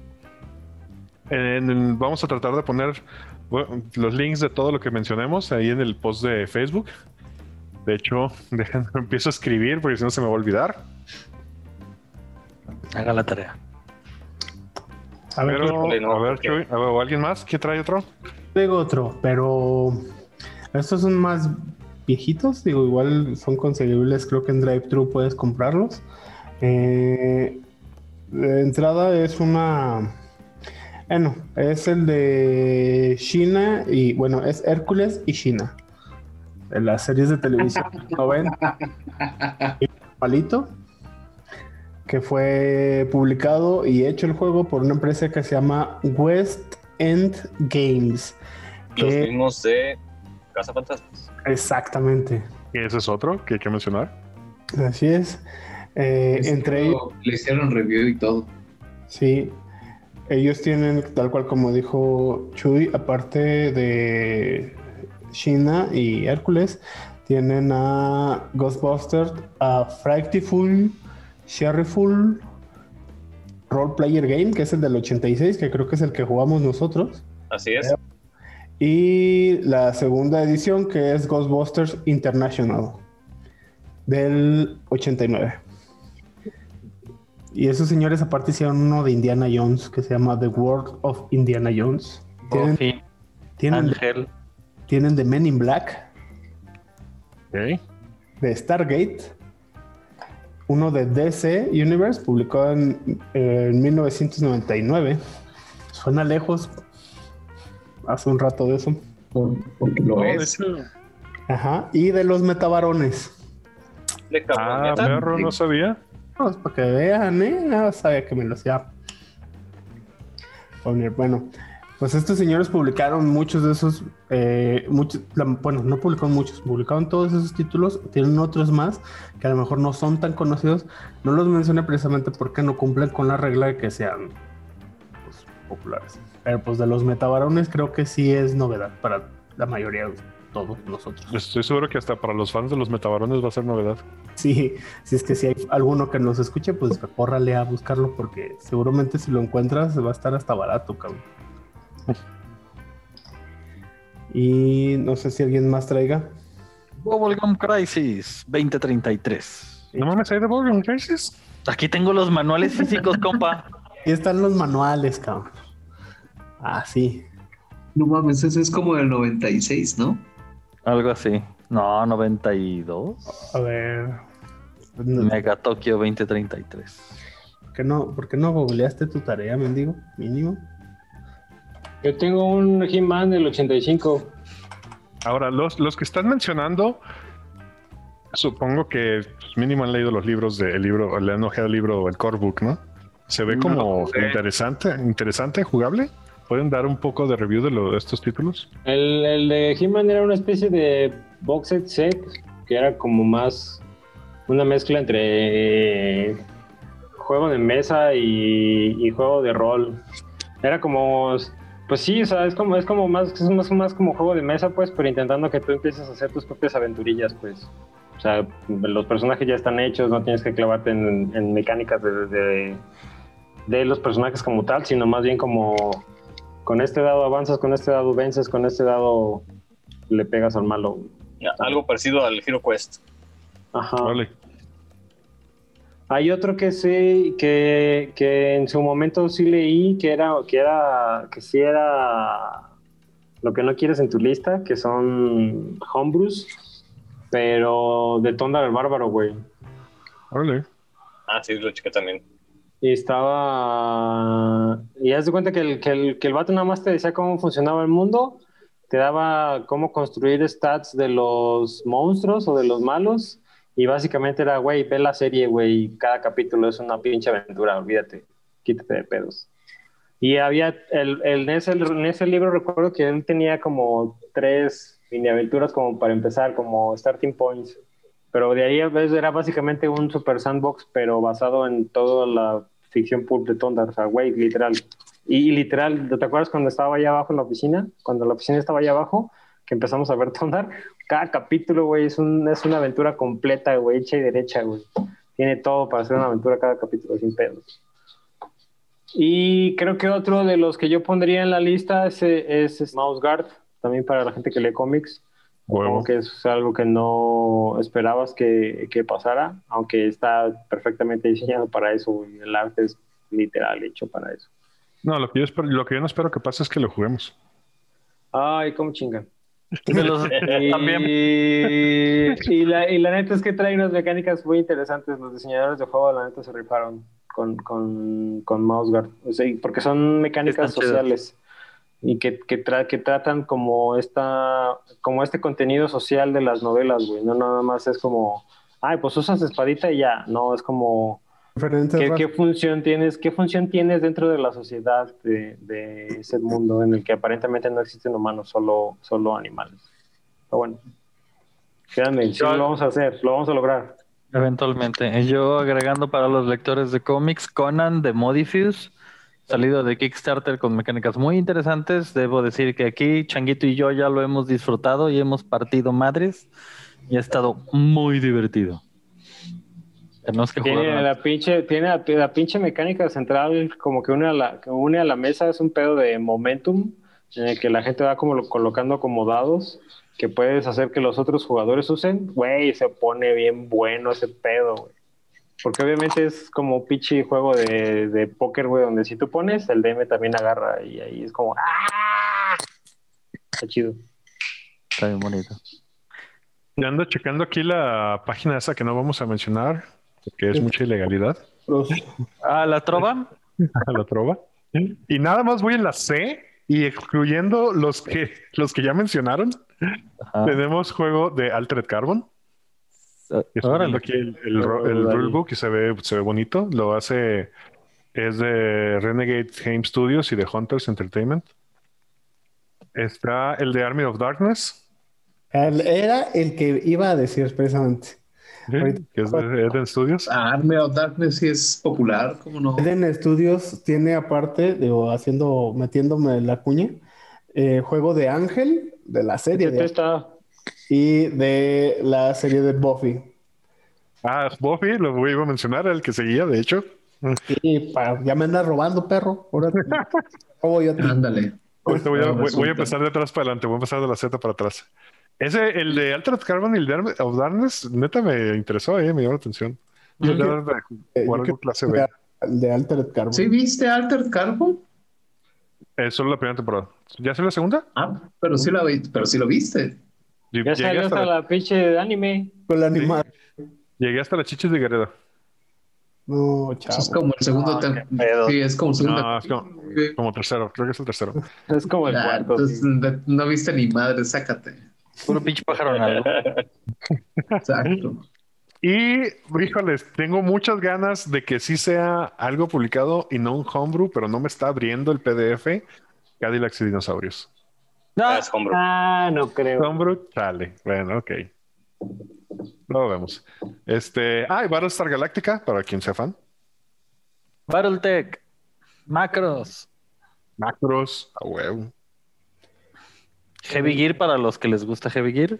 En el- vamos a tratar de poner bueno, los links de todo lo que mencionemos ahí en el post de Facebook. De hecho, dejen, empiezo a escribir porque si no se me va a olvidar. Haga la tarea. A ver, Pero, no, a ver, Chuy, a ver, ¿o alguien más? ¿Quién trae otro? tengo otro, pero estos son más viejitos, digo, igual son conseguibles, creo que en DriveThru puedes comprarlos. Eh, de entrada es una... Bueno, es el de China y bueno, es Hércules y China. De las series de televisión ¿no ven? Palito, que fue publicado y hecho el juego por una empresa que se llama West End Games. Los mismos de Casa Fantasmas. Exactamente. Y ese es otro que hay que mencionar. Así es. Eh, entre ellos, Le hicieron review y todo. sí. Ellos tienen, tal cual como dijo Chuy, aparte de China y Hércules, tienen a Ghostbusters, a Frightful, Sherryful, Role Player Game, que es el del 86, que creo que es el que jugamos nosotros. Así es. Y la segunda edición que es Ghostbusters International del 89. Y esos señores aparte hicieron uno de Indiana Jones que se llama The World of Indiana Jones. Tienen, Buffy, tienen, Ángel. tienen de Men in Black, Ok. de Stargate, uno de DC Universe, publicado en, eh, en 1999. Suena lejos. Hace un rato de eso. Porque lo No, es. Ajá. Y de los metabarones. De Ah, perro, no sabía. Pues para que vean, ¿eh? No sabía que me los iba a poner. Bueno, pues estos señores publicaron muchos de esos, eh, muchos, la- bueno, no publicaron muchos, publicaron todos esos títulos, tienen otros más que a lo mejor no son tan conocidos. No los mencioné precisamente porque no cumplen con la regla de que sean pues, populares. Pero pues de los metabarones creo que sí es novedad para la mayoría de todos nosotros. Estoy seguro que hasta para los fans de los metabarones va a ser novedad. Sí, si es que si hay alguno que nos escuche, pues córrale a buscarlo porque seguramente si lo encuentras va a estar hasta barato, cabrón. Y no sé si alguien más traiga. Bubblegum Crisis 2033. No mames, hay de Bogan Crisis. Aquí tengo los manuales físicos, compa. Aquí están los manuales, cabrón. Ah, sí. No mames, ese es como del 96, ¿no? Algo así. No, 92. A ver. no- Mega Tokyo 2033. ¿por qué no, ¿Por qué no googleaste tu tarea, mendigo? Mínimo. Yo tengo un He-Man del 85. Ahora, los, los que están mencionando, supongo que pues, mínimo han leído los libros de el libro, le han ojeado el libro, el core book, ¿no? Se ve como interesante, interesante, jugable. ¿Pueden dar un poco de review de, lo- estos títulos? El, de He-Man era una especie de box set set que era como más una mezcla entre juego de mesa y, y juego de rol. Era como, pues sí, o sea, es como, es como más, es más, más como juego de mesa, pues, pero intentando que tú empieces a hacer tus propias aventurillas, pues. O sea, los personajes ya están hechos, no tienes que clavarte en, mecánicas de- de los personajes como tal, sino más bien como con este dado avanzas, con este dado vences, con este dado le pegas al malo. Algo parecido al Hero Quest. Ajá. Vale. Hay otro que sí, que, que en su momento sí leí que era, que era, que sí era lo que no quieres en tu lista, que son homebrews, pero de Tondar el Bárbaro, güey. Órale. Ah, sí, lo chequé también. Y estaba. Y haz de cuenta que el, que, el, que el vato nada más te decía cómo funcionaba el mundo, te daba cómo construir stats de los monstruos o de los malos, y básicamente era, güey, ve la serie, güey, cada capítulo es una pinche aventura, olvídate, quítate de pedos. Y había, el, el, en, ese, en ese libro recuerdo que él tenía como tres mini aventuras como para empezar, como starting points. Pero de ahí era básicamente un super sandbox, pero basado en toda la ficción pulp de Tondar, o sea, güey, literal. Y, y literal, ¿te acuerdas cuando estaba allá abajo en la oficina? Cuando la oficina estaba allá abajo, que empezamos a ver Tondar. Cada capítulo, güey, es, un, es una aventura completa, güey, hecha y derecha, güey. Tiene todo para hacer una aventura cada capítulo, sin pedos. Y creo que otro de los que yo pondría en la lista es, es Mouse Guard, también para la gente que lee cómics. Como que es algo que no esperabas que, que, pasara, aunque está perfectamente diseñado para eso y el arte es literal hecho para eso. No, lo que yo, espero, lo que yo no espero que pase es que lo juguemos. Ay, cómo chingan. y, y, la, y la neta es que trae unas mecánicas muy interesantes. Los diseñadores de juego, la neta, se rifaron con, con, con Mouse Guard. O sea, porque son mecánicas sociales y que, que, tra que, tratan como esta como este contenido social de las novelas, güey. No nada más es como, ay, pues usas espadita y ya. No, es como ¿qué, ¿qué, función tienes, qué función tienes dentro de la sociedad de, de, ese mundo en el que aparentemente no existen humanos, solo, solo animales. Pero bueno, créanme, sí lo vamos a hacer, lo vamos a lograr. Eventualmente. Yo agregando para los lectores de cómics, Conan de Modifuse salido de Kickstarter con mecánicas muy interesantes. Debo decir que aquí Changuito y yo ya lo hemos disfrutado y hemos partido madres y ha estado muy divertido. Tenemos que tiene jugar la pinche, tiene la, la, pinche mecánica central como que une a la que une a la mesa es un pedo de momentum en el que la gente va como lo, colocando acomodados que puedes hacer que los otros jugadores usen. Güey, se pone bien bueno ese pedo, güey. Porque obviamente es como pinche juego de, de póker, güey, donde si tú pones, el DM también agarra y ahí es como ¡Ah! Está chido. Está bien bonito. Ya ando checando aquí la página esa que no vamos a mencionar, porque es mucha ilegalidad. Ah, la trova. A la trova. Y nada más voy en la C y excluyendo los que, los que ya mencionaron, Ajá. tenemos juego de Altered Carbon. Estoy viendo aquí el, el, el rulebook y se ve, se ve bonito. Lo hace. Es de Renegade Game Studios y de Hunters Entertainment. Está el de Army of Darkness. El, era el que iba a decir precisamente. ¿Sí? Que es de Eden Studios. Ah, Army of Darkness sí es popular, ¿cómo no? Eden Studios tiene aparte, digo, haciendo, metiéndome la cuña, eh, juego de Ángel, de la serie. De está? Y de la serie de Buffy. Ah, Buffy, lo iba a mencionar, el que seguía, de hecho. Sí, pa, ya me andas robando, perro. Ahora robo yo Ándale. Ahorita voy, a, voy, voy a empezar de atrás para adelante, voy a empezar de la Z para atrás. Ese, el de Altered Carbon y el de of Darkness, neta me interesó, eh, me llamó la atención. Yo que, de, jugar algo clase B. El de Altered Carbon. ¿Sí viste Altered Carbon? Eh, solo la primera temporada. ¿Ya es la segunda? Ah, pero sí, la vi, pero sí lo viste. Ya Llegué salió hasta, hasta la- la pinche de anime. Con la animada. llegué hasta las chichis de Guerrero. No, Eso chavo. es como el segundo. No. Sí, es como el segundo. No, es como, como tercero, creo que es el tercero. Es como el cuarto. entonces, sí. no- viste ni madre, sácate. Puro pinche pájaro en algo. Exacto. Y, híjoles, tengo muchas ganas de que sí sea algo publicado y no un homebrew, pero no me está abriendo el PDF. Cadillacs y dinosaurios. No, Es homebrew. Ah, no creo. Homebrew, sale. Bueno, ok. Lo vemos. Este, ah, y Battlestar Galactica, para quien sea fan. Battletech. Macros. Macros, a huevo. Heavy Gear para los que les gusta Heavy Gear.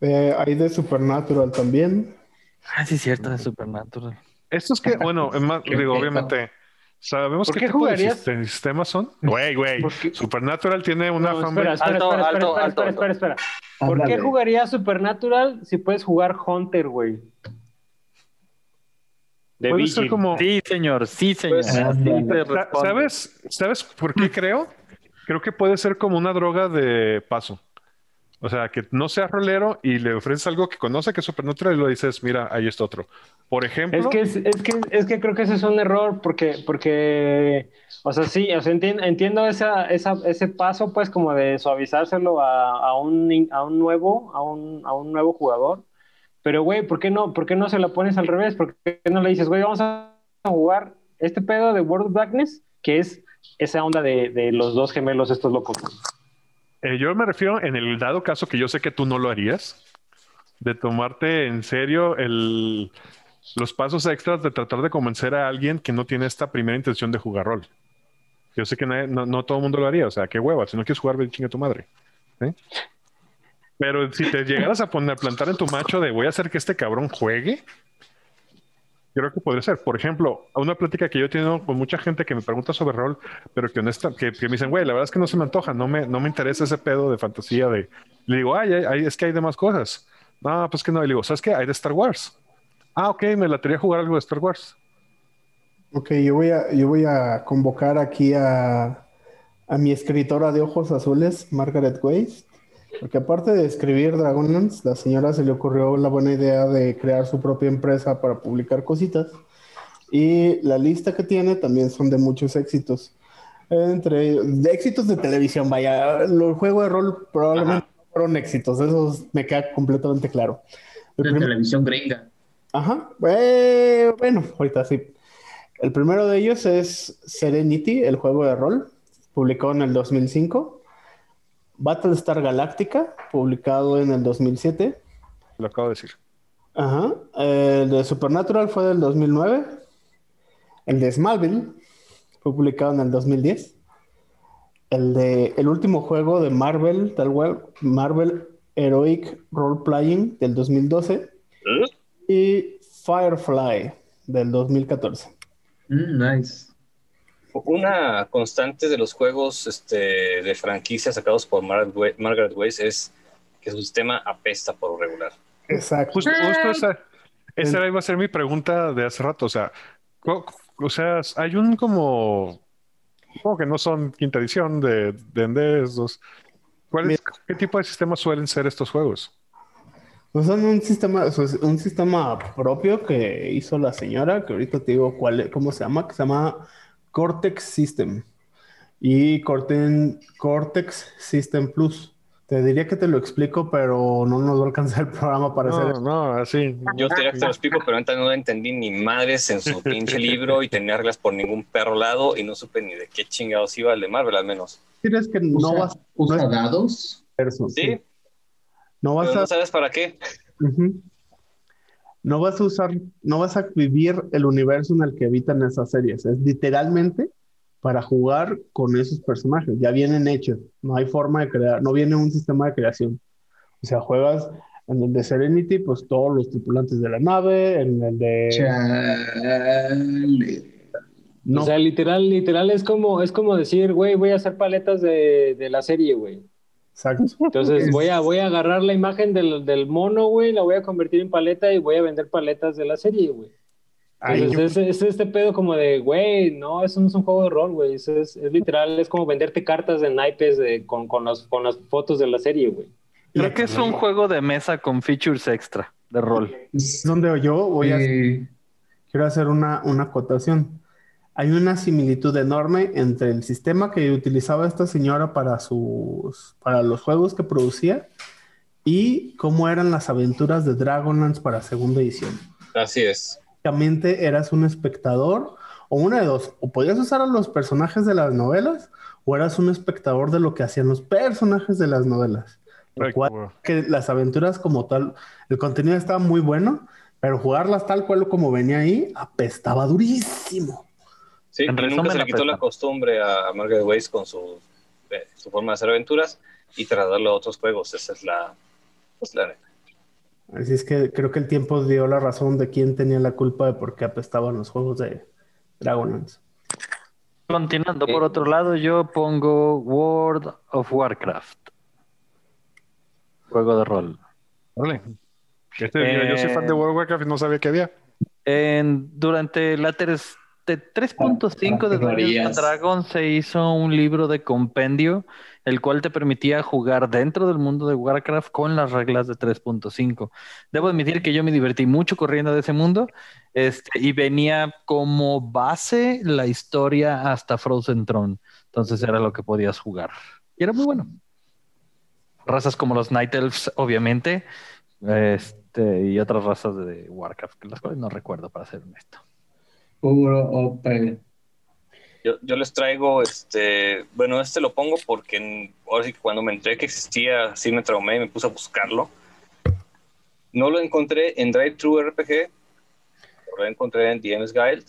Eh, hay de Supernatural también. Ah, sí, cierto, de Supernatural. Que, bueno, es más, Qué digo, obviamente, sabemos ¿Por qué, qué tipo de jugarías? sist- sistemas son. Güey, güey. ¿Por qué? Supernatural tiene una No, fanbase. espera, espera, Alto, espera, alto, espera, alto, espera, espera, espera, espera. ¿Por qué jugarías Supernatural si puedes jugar Hunter, güey? De Vigil. como. Sí, señor, sí, señor. Pues. ¿Sabes? ¿Sabes por qué creo? Creo que puede ser como una droga de paso. O sea, que no sea rolero y le ofreces algo que conoce que es Supernatural y lo dices, mira, ahí está otro. Por ejemplo, Es que, es, es que, es que creo que ese es un error porque, porque o sea, sí, o sea, entiendo, entiendo esa, esa, ese paso, pues, como de suavizárselo a, a, un, a un nuevo, a un, a un nuevo jugador. Pero, güey, ¿por qué no, por qué no se la pones al revés? ¿Por qué no le dices, güey, vamos a jugar este pedo de World of Darkness, que es esa onda de, de los dos gemelos estos locos? Eh, yo me refiero en el dado caso que yo sé que tú no lo harías, de tomarte en serio el, los pasos extras de tratar de convencer a alguien que no tiene esta primera intención de jugar rol. Yo sé que nadie- no, no todo el mundo lo haría, o sea, qué hueva, si no quieres jugar, ve y chinga tu madre. ¿sí? Pero si te llegaras a poner, plantar en tu macho de voy a hacer que este cabrón juegue, creo que podría ser. Por ejemplo, una plática que yo he tenido con mucha gente que me pregunta sobre rol, pero que honesta, que, que me dicen, güey, la verdad es que no se me antoja, no me, no me interesa ese pedo de fantasía de. Le digo, ay, ay, es que hay demás cosas. No, pues que no. Y le digo, ¿sabes qué? Hay de Star Wars. Ah, ok, me la a jugar algo de Star Wars. Ok, yo voy a, yo voy a convocar aquí a, a mi escritora de ojos azules, Margaret Weiss, porque aparte de escribir Dragonlance, la señora se le ocurrió la buena idea de crear su propia empresa para publicar cositas. Y la lista que tiene también son de muchos éxitos. Entre de éxitos de televisión, vaya, los juegos de rol probablemente fueron éxitos, eso me queda completamente claro. El De primer- televisión gringa. Ajá, eh, bueno, ahorita sí. El primero de ellos es Serenity, el juego de rol, publicado en el 2005. Battlestar Galactica, publicado en el 2007. Lo acabo de decir. Ajá. El de Supernatural fue del 2009. El de Smallville fue publicado en el 2010. El de el último juego de Marvel, tal cual, Marvel Heroic Role Playing del 2012 y Firefly del 2014. Mm, nice. Una constante de los juegos este, de franquicia sacados por Margaret Margaret Weiss es que su sistema apesta por regular. Exacto. Justo, justo esa, esa iba a ser mi pregunta de hace rato. O sea, o sea, hay un como, como que no son quinta edición de de Endes, dos. ¿Cuál es- ¿Qué tipo de sistemas suelen ser estos juegos? Pues son un sistema, un sistema propio que hizo la señora, que ahorita te digo cuál, cómo se llama, que se llama Cortex System y Corten- Cortex System Plus. Te diría que te lo explico, pero no nos va a alcanzar el programa para hacer No, eso. no, así. Yo te diría que te lo explico, pero ahorita no entendí ni madres en su pinche libro y tenía reglas por ningún perro lado y no supe ni de qué chingados iba el de Marvel al menos. ¿Quieres que no Usa, vas usa no dados. ¿Sí? No vas Pero a no sabes para qué. Ujú. No vas a usar, no vas a vivir el universo en el que habitan esas series. Es literalmente para jugar con esos personajes. Ya vienen hechos. No hay forma de crear, no viene un sistema de creación. O sea, juegas en el de Serenity, pues todos los tripulantes de la nave, en el de... Chale. No, O sea, literal, literal es como, es como decir, güey, voy a hacer paletas de, de la serie, güey. Exacto. Entonces Es- voy a, voy a agarrar la imagen del, del mono, güey, la voy a convertir en paleta y voy a vender paletas de la serie, güey. Ay, Entonces, yo- es, es este pedo como de, güey, no, eso no es un juego de rol, güey. eso Es, es literal, es como venderte cartas de naipes de- con, con, las, con las fotos de la serie, güey. Creo que es un juego de mesa con features extra de rol. Es donde yo voy a Eh, quiero hacer una, una acotación. Hay una similitud enorme entre el sistema que utilizaba esta señora para sus para los juegos que producía y cómo eran las aventuras de Dragonlance para segunda edición. Así es. Básicamente eras un espectador o una de dos, o podías usar a los personajes de las novelas o eras un espectador de lo que hacían los personajes de las novelas. Lo cual que las aventuras como tal, el contenido estaba muy bueno, pero jugarlas tal cual como venía ahí, apestaba durísimo. Sí, En y resumen, nunca se le quitó la costumbre a Margaret Weiss con su, eh, su forma de hacer aventuras y trasladarlo a otros juegos. Esa es la, pues, la neta. Así es que creo que el tiempo dio la razón de quién tenía la culpa de por qué apestaban los juegos de Dragonlance. Continuando por Eh. otro lado, yo pongo World of Warcraft. Juego de rol. Órale. Este, mira, yo soy fan de Eh, World of Warcraft y no sabía que había. En, durante la de 3.5 de Dungeons. Dragons se hizo un libro de compendio, el cual te permitía jugar dentro del mundo de Warcraft con las reglas de 3.5. Debo admitir que yo me divertí mucho corriendo de ese mundo este, y venía como base la historia hasta Frozen Throne. Entonces era lo que podías jugar. Y era muy bueno. Razas como los Night Elves, obviamente, este, y otras razas de Warcraft, las cuales no recuerdo, para ser honesto. Puro OP. Yo, yo les traigo, este, bueno, este lo pongo porque en- ahora sí que cuando me enteré que existía, sí me traumé y me puse a buscarlo. No lo encontré en Drive Thru RPG, lo encontré en DM's Guild,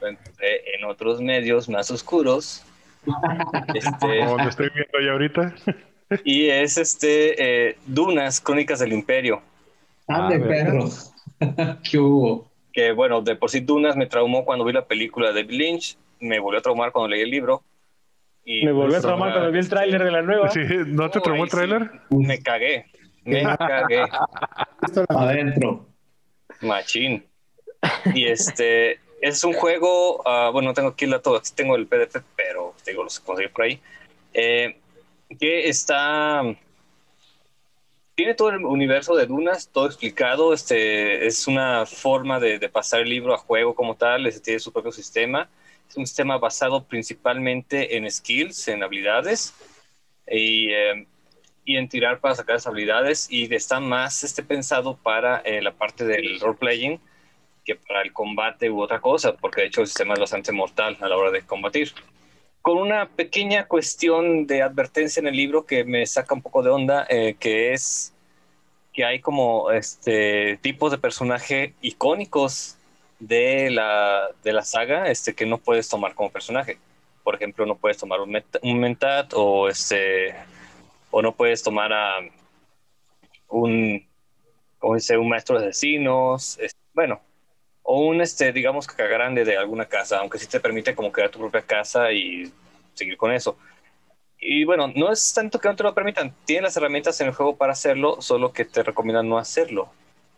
lo encontré en otros medios más oscuros. Este, Como lo estoy viendo ahí ahorita. y es este eh, Dunas, Crónicas del Imperio. Ah, Ah, perros. ¿Qué hubo? Que bueno, de por sí Dunas me traumó cuando vi la película de David Lynch, me volvió a traumar cuando leí el libro. Y Me volvió a pues, traumar ahora- cuando vi el tráiler de la nueva. Sí, ¿No te Oh, traumó el tráiler? sí, Me cagué, me cagué. Adentro. Machín. Y este es un juego, ah, bueno, no tengo aquí el dato, aquí tengo el PDF, pero digo, los conseguí por ahí. eh, que está. Tiene todo el universo de Dunas, todo explicado. Este, es una forma de, de pasar el libro a juego como tal, este, tiene su propio sistema. Es un sistema basado principalmente en skills, en habilidades. Y, eh, y en tirar para sacar las habilidades y está más este, pensado para eh, la parte del role-playing que para el combate u otra cosa, porque de hecho el sistema es bastante mortal a la hora de combatir. Con una pequeña cuestión de advertencia en el libro que me saca un poco de onda, eh, que es que hay como este, tipos de personaje icónicos de la, de la saga este, que no puedes tomar como personaje. Por ejemplo, no puedes tomar un, met- un mentat o este o no puedes tomar a un, ¿cómo dice? un maestro de asesinos, es- bueno, o un, este, digamos, caca grande de alguna casa, aunque sí te permite como crear tu propia casa y seguir con eso. Y bueno, no es tanto que no te lo permitan, tienen las herramientas en el juego para hacerlo, solo que te recomiendan no hacerlo,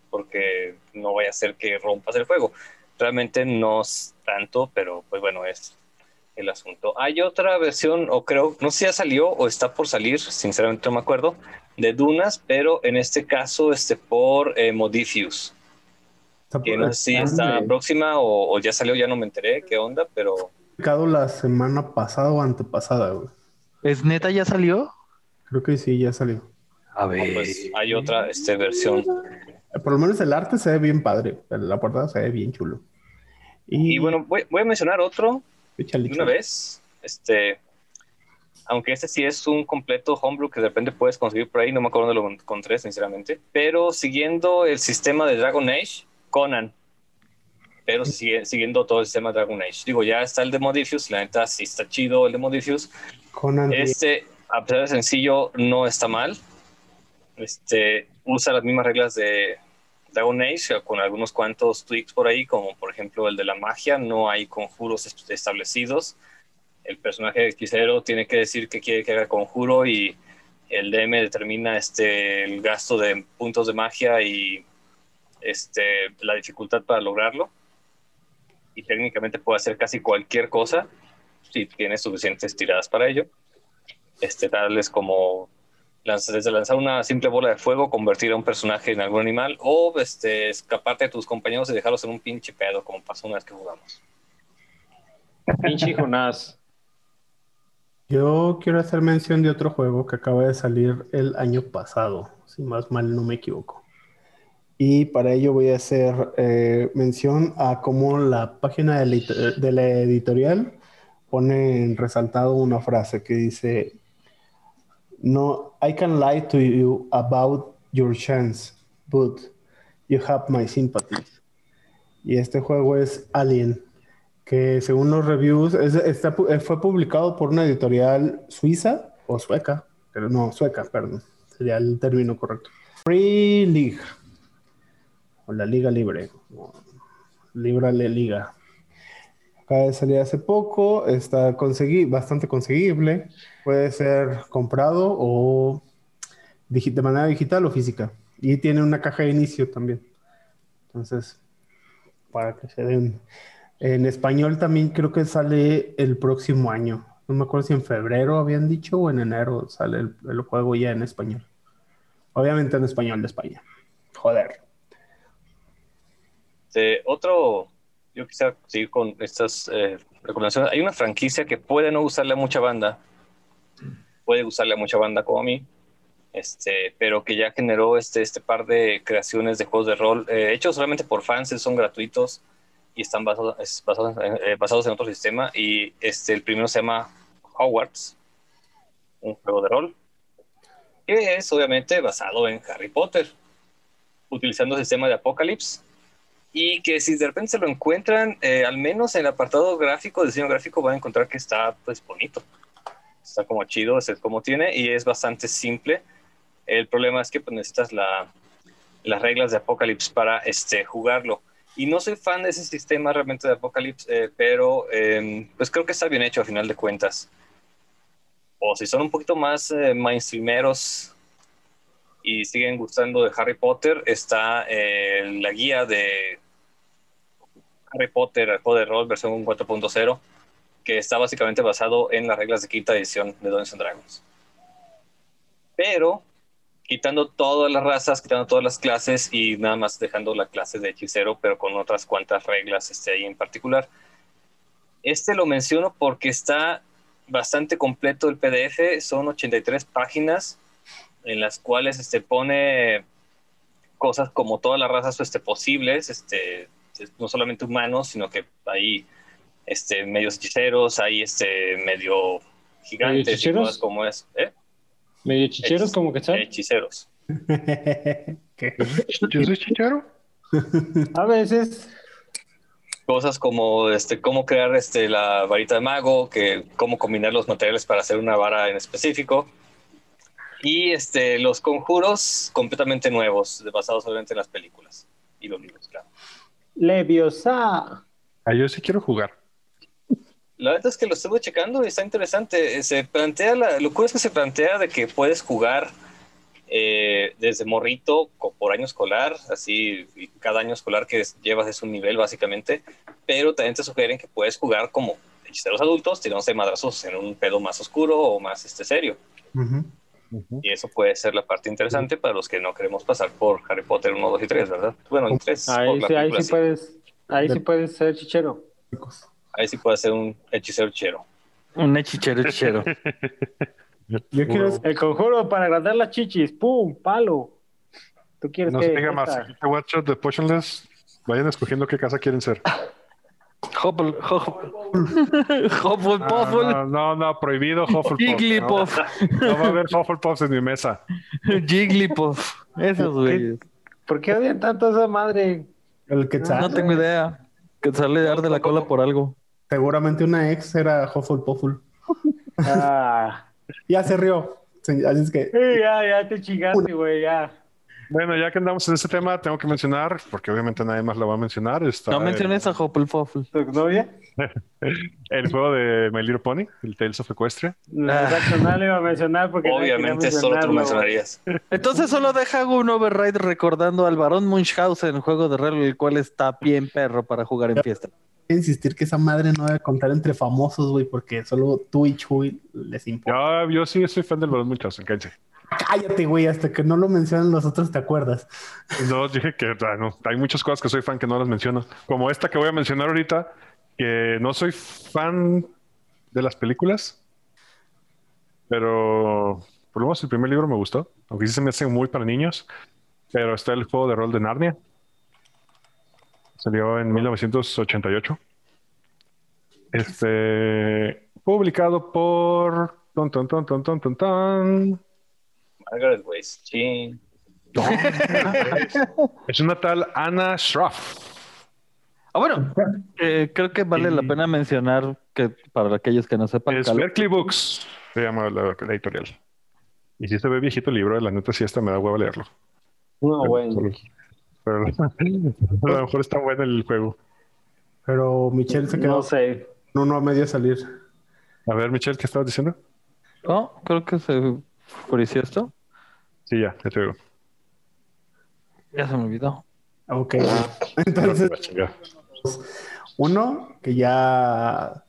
porque no vaya a ser que rompas el juego. Realmente no es tanto, pero pues bueno, es el asunto. Hay otra versión, o creo, no sé si ya salió o está por salir, sinceramente no me acuerdo, de Dunas, pero en este caso este, por eh, Modifius, que no sé si Ah, está próxima o, o ya salió, ya no me enteré qué onda, pero publicado la semana pasada o antepasada, güey. ¿Es neta ya salió? Creo que sí, ya salió. A ver. pues hay otra este, versión. Eh, Por lo menos el arte se ve bien padre, la portada se ve bien chulo. Y bueno, voy, voy a mencionar otro de una vez. Este, aunque este sí es un completo homebrew que de repente puedes conseguir por ahí, no me acuerdo dónde lo encontré, sinceramente. Pero siguiendo el sistema de Dragon Age, Conan. Pero sigue, siguiendo todo el sistema de Dragon Age. Digo, ya está el de Modifius, la neta sí está chido el de Modifius. Conan, Este, a pesar de sencillo, no está mal. Este, usa las mismas reglas de Dragon Age, con algunos cuantos tweaks por ahí, como por ejemplo el de la magia, no hay conjuros est- establecidos. El personaje hechicero tiene que decir que quiere que haga conjuro y el DM determina este, el gasto de puntos de magia y este, la dificultad para lograrlo. y técnicamente puede hacer casi cualquier cosa si tienes suficientes tiradas para ello. Este, darles como lanz- desde lanzar una simple bola de fuego, convertir a un personaje en algún animal o este, escaparte de tus compañeros y dejarlos en un pinche pedo, como pasó una vez que jugamos. Pinche Jonás. Yo quiero hacer mención de otro juego que acaba de salir el año pasado, si más mal no me equivoco. Y para ello voy a hacer eh, mención a cómo la página de la, editorial pone en resaltado una frase que dice, no, I can lie to you about your chance, but you have my sympathies. Y este juego es Alien, que según los reviews es- fue publicado por una editorial suiza o sueca, pero no, sueca, perdón, sería el término correcto. Free League, la Liga Libre, o Libra Le Liga. Acaba de salir hace poco, está consegui- bastante conseguible, puede ser comprado o de manera digital o física. Y tiene una caja de inicio también. Entonces, para que se den. En español también creo que sale el próximo año. No me acuerdo si en febrero habían dicho o en enero sale el juego ya en español. Obviamente en español de España. Joder. Este, otro, yo quisiera seguir con estas eh, recomendaciones. Hay una franquicia que puede no gustarle a mucha banda, puede gustarle a mucha banda como a mí, este, pero que ya generó este, este par de creaciones de juegos de rol eh, hechos solamente por fans, son gratuitos y están basados, eh, basados en otro sistema. Y este, el primero se llama Hogwarts, un juego de rol, que es obviamente basado en Harry Potter, utilizando el sistema de Apocalypse y que si de repente se lo encuentran, eh, al menos en el apartado gráfico, diseño gráfico, van a encontrar que está pues bonito. Está como chido, es como tiene y es bastante simple. El problema es que pues, necesitas la, las reglas de Apocalypse para este, jugarlo. Y no soy fan de ese sistema realmente de Apocalypse, eh, pero eh, pues creo que está bien hecho a final de cuentas. O si son un poquito más eh, mainstreameros y siguen gustando de Harry Potter, está eh, la guía de Harry Potter, el juego de rol versión 4.0, que está básicamente basado en las reglas de quinta edición de Dungeons and Dragons. Pero quitando todas las razas, quitando todas las clases y nada más dejando la clase de hechicero, pero con otras cuantas reglas este, ahí en particular. Este lo menciono porque está bastante completo el PDF, son 83 páginas en las cuales este, pone cosas como todas las razas este, posibles, este, no solamente humanos, sino que hay este, medios hechiceros, hay este, medio gigantes y cosas como es. ¿eh? Medio chicheros como que están. Hechiceros. ¿Qué? ¿Yo soy chicharo? A veces. Cosas como este, cómo crear este, la varita de mago, que, cómo combinar los materiales para hacer una vara en específico. Y este, los conjuros completamente nuevos, basados solamente en las películas y los libros, claro. Leviosa. Ah, yo sí quiero jugar. La verdad es que lo estuve checando y está interesante. Eh, Se plantea, la locura es que se plantea de que puedes jugar eh, desde morrito por año escolar, así y cada año escolar que llevas es un nivel básicamente, pero también te sugieren que puedes jugar como hechiceros adultos, tirándose madrazos en un pedo más oscuro o más este, serio. Ujú. Y eso puede ser la parte interesante para los que no queremos pasar por Harry Potter 1, 2 y 3, ¿verdad? Bueno, el 3. por Ahí, la sí, ahí sí puedes. Ahí sí puedes ser chichero. Ahí sí puede ser un hechicero chero. Un hechichero hechicero. Yo quiero, El conjuro para agrandar las chichis. ¡Pum! ¡Palo! ¿Tú quieres No que se diga más. esta? Aquí te watch de Potionless. Vayan escogiendo qué casa quieren ser. Hopple, Hopple, Ah, Puffle, no, no, no, prohibido Hufflepuff. No, Jigglypuff, no va a haber Hufflepuffs en mi mesa. Jigglypuff. Esos güeyes. ¿Por qué odian tanto a esa madre? el Quetzal. No tengo idea. Que sale de arde la cola por algo. Seguramente una ex era Hufflepuffle. Ah. Ya se rió. Sí, Así es que Sí, ya, ya te chingaste, güey, ya. Bueno, ya que andamos en este tema, tengo que mencionar, porque obviamente nadie más lo va a mencionar, está No el- menciones a Hopple Puffle. ¿Tu novia? el, juego de My Little Pony, el Tales of Equestria. No, le iba a mencionar porque Obviamente solo tú lo mencionarías. Entonces solo deja un override recordando al varón Munchausen, juego de rol, el cual está bien perro para jugar en fiesta. a insistir que esa madre no debe contar entre famosos, güey, porque solo tú y Chuy les importa. Yo, yo sí soy fan del balón muchachos, cállense. Cállate, güey, hasta que no lo mencionan los otros, ¿te acuerdas? No, dije que ah, no, hay muchas cosas que soy fan que no las menciono. Como esta que voy a mencionar ahorita, que no soy fan de las películas, pero por lo menos el primer libro me gustó, aunque sí se me hace muy para niños. Pero está el juego de rol de Narnia. Salió en 1988. Este, publicado por... Ton, ton, ton, ton, ton, ton, ton. Margaret Weiss, sí. Es una tal Anna Schroff. Ah, bueno, eh, creo que vale la pena mencionar que para aquellos que no sepan, Es Berkeley Books, se llama la, la editorial. Y si se ve viejito el libro, la neta sí hasta me da hueva leerlo. No, bueno. Pero a lo mejor está bueno el juego. Pero Michelle se quedó No sé. con uno a medio salir. A ver, Michelle, ¿qué estabas diciendo? No, creo que se oscureció esto. Sí, ya, ya te veo. Ya se me olvidó. Ok. Entonces, uno que ya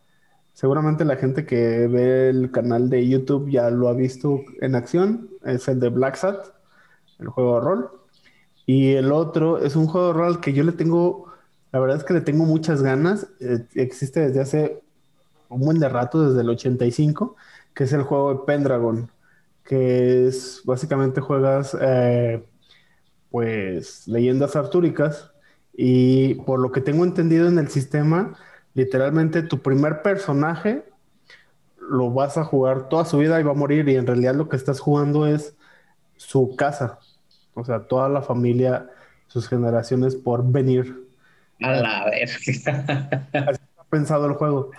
seguramente la gente que ve el canal de YouTube ya lo ha visto en acción, es el de Black Sat, el juego de rol. Y el otro es un juego de rol que yo le tengo, la verdad es que le tengo muchas ganas. Eh, existe desde hace un buen de rato, desde el 85, que es el juego de Pendragon, que es básicamente juegas eh, pues leyendas artúricas y por lo que tengo entendido en el sistema, literalmente tu primer personaje lo vas a jugar toda su vida y va a morir y en realidad lo que estás jugando es su casa, o sea, toda la familia, sus generaciones por venir. A la verga. Ha pensado el juego.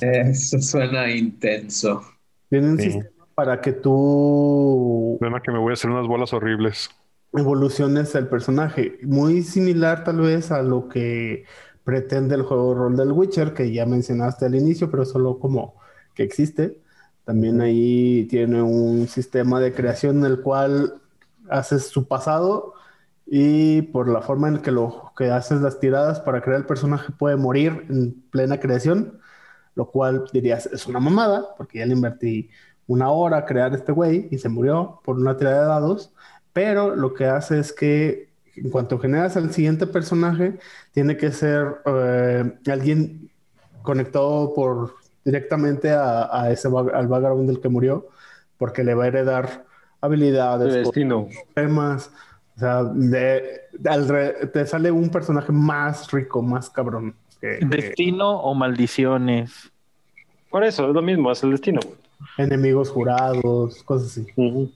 Eso suena intenso. Tiene un Sí. sistema para que tú Problema que me voy a hacer unas bolas horribles. evoluciones el personaje. Muy similar tal vez a lo que pretende el juego rol del Witcher, que ya mencionaste al inicio, pero solo como que existe. También ahí tiene un sistema de creación en el cual haces su pasado y por la forma en que lo que haces las tiradas para crear el personaje puede morir en plena creación, lo cual dirías es una mamada, porque ya le invertí una hora a crear este güey y se murió por una tirada de dados, pero lo que hace es que en cuanto generas al siguiente personaje, tiene que ser eh, alguien conectado por directamente a, a ese al background del que murió, porque le va a heredar habilidades, El destino. temas. O sea, de, de alre- te sale un personaje más rico, más cabrón. que- que Destino o maldiciones. Por eso, es lo mismo, es el destino. Enemigos jurados, cosas así.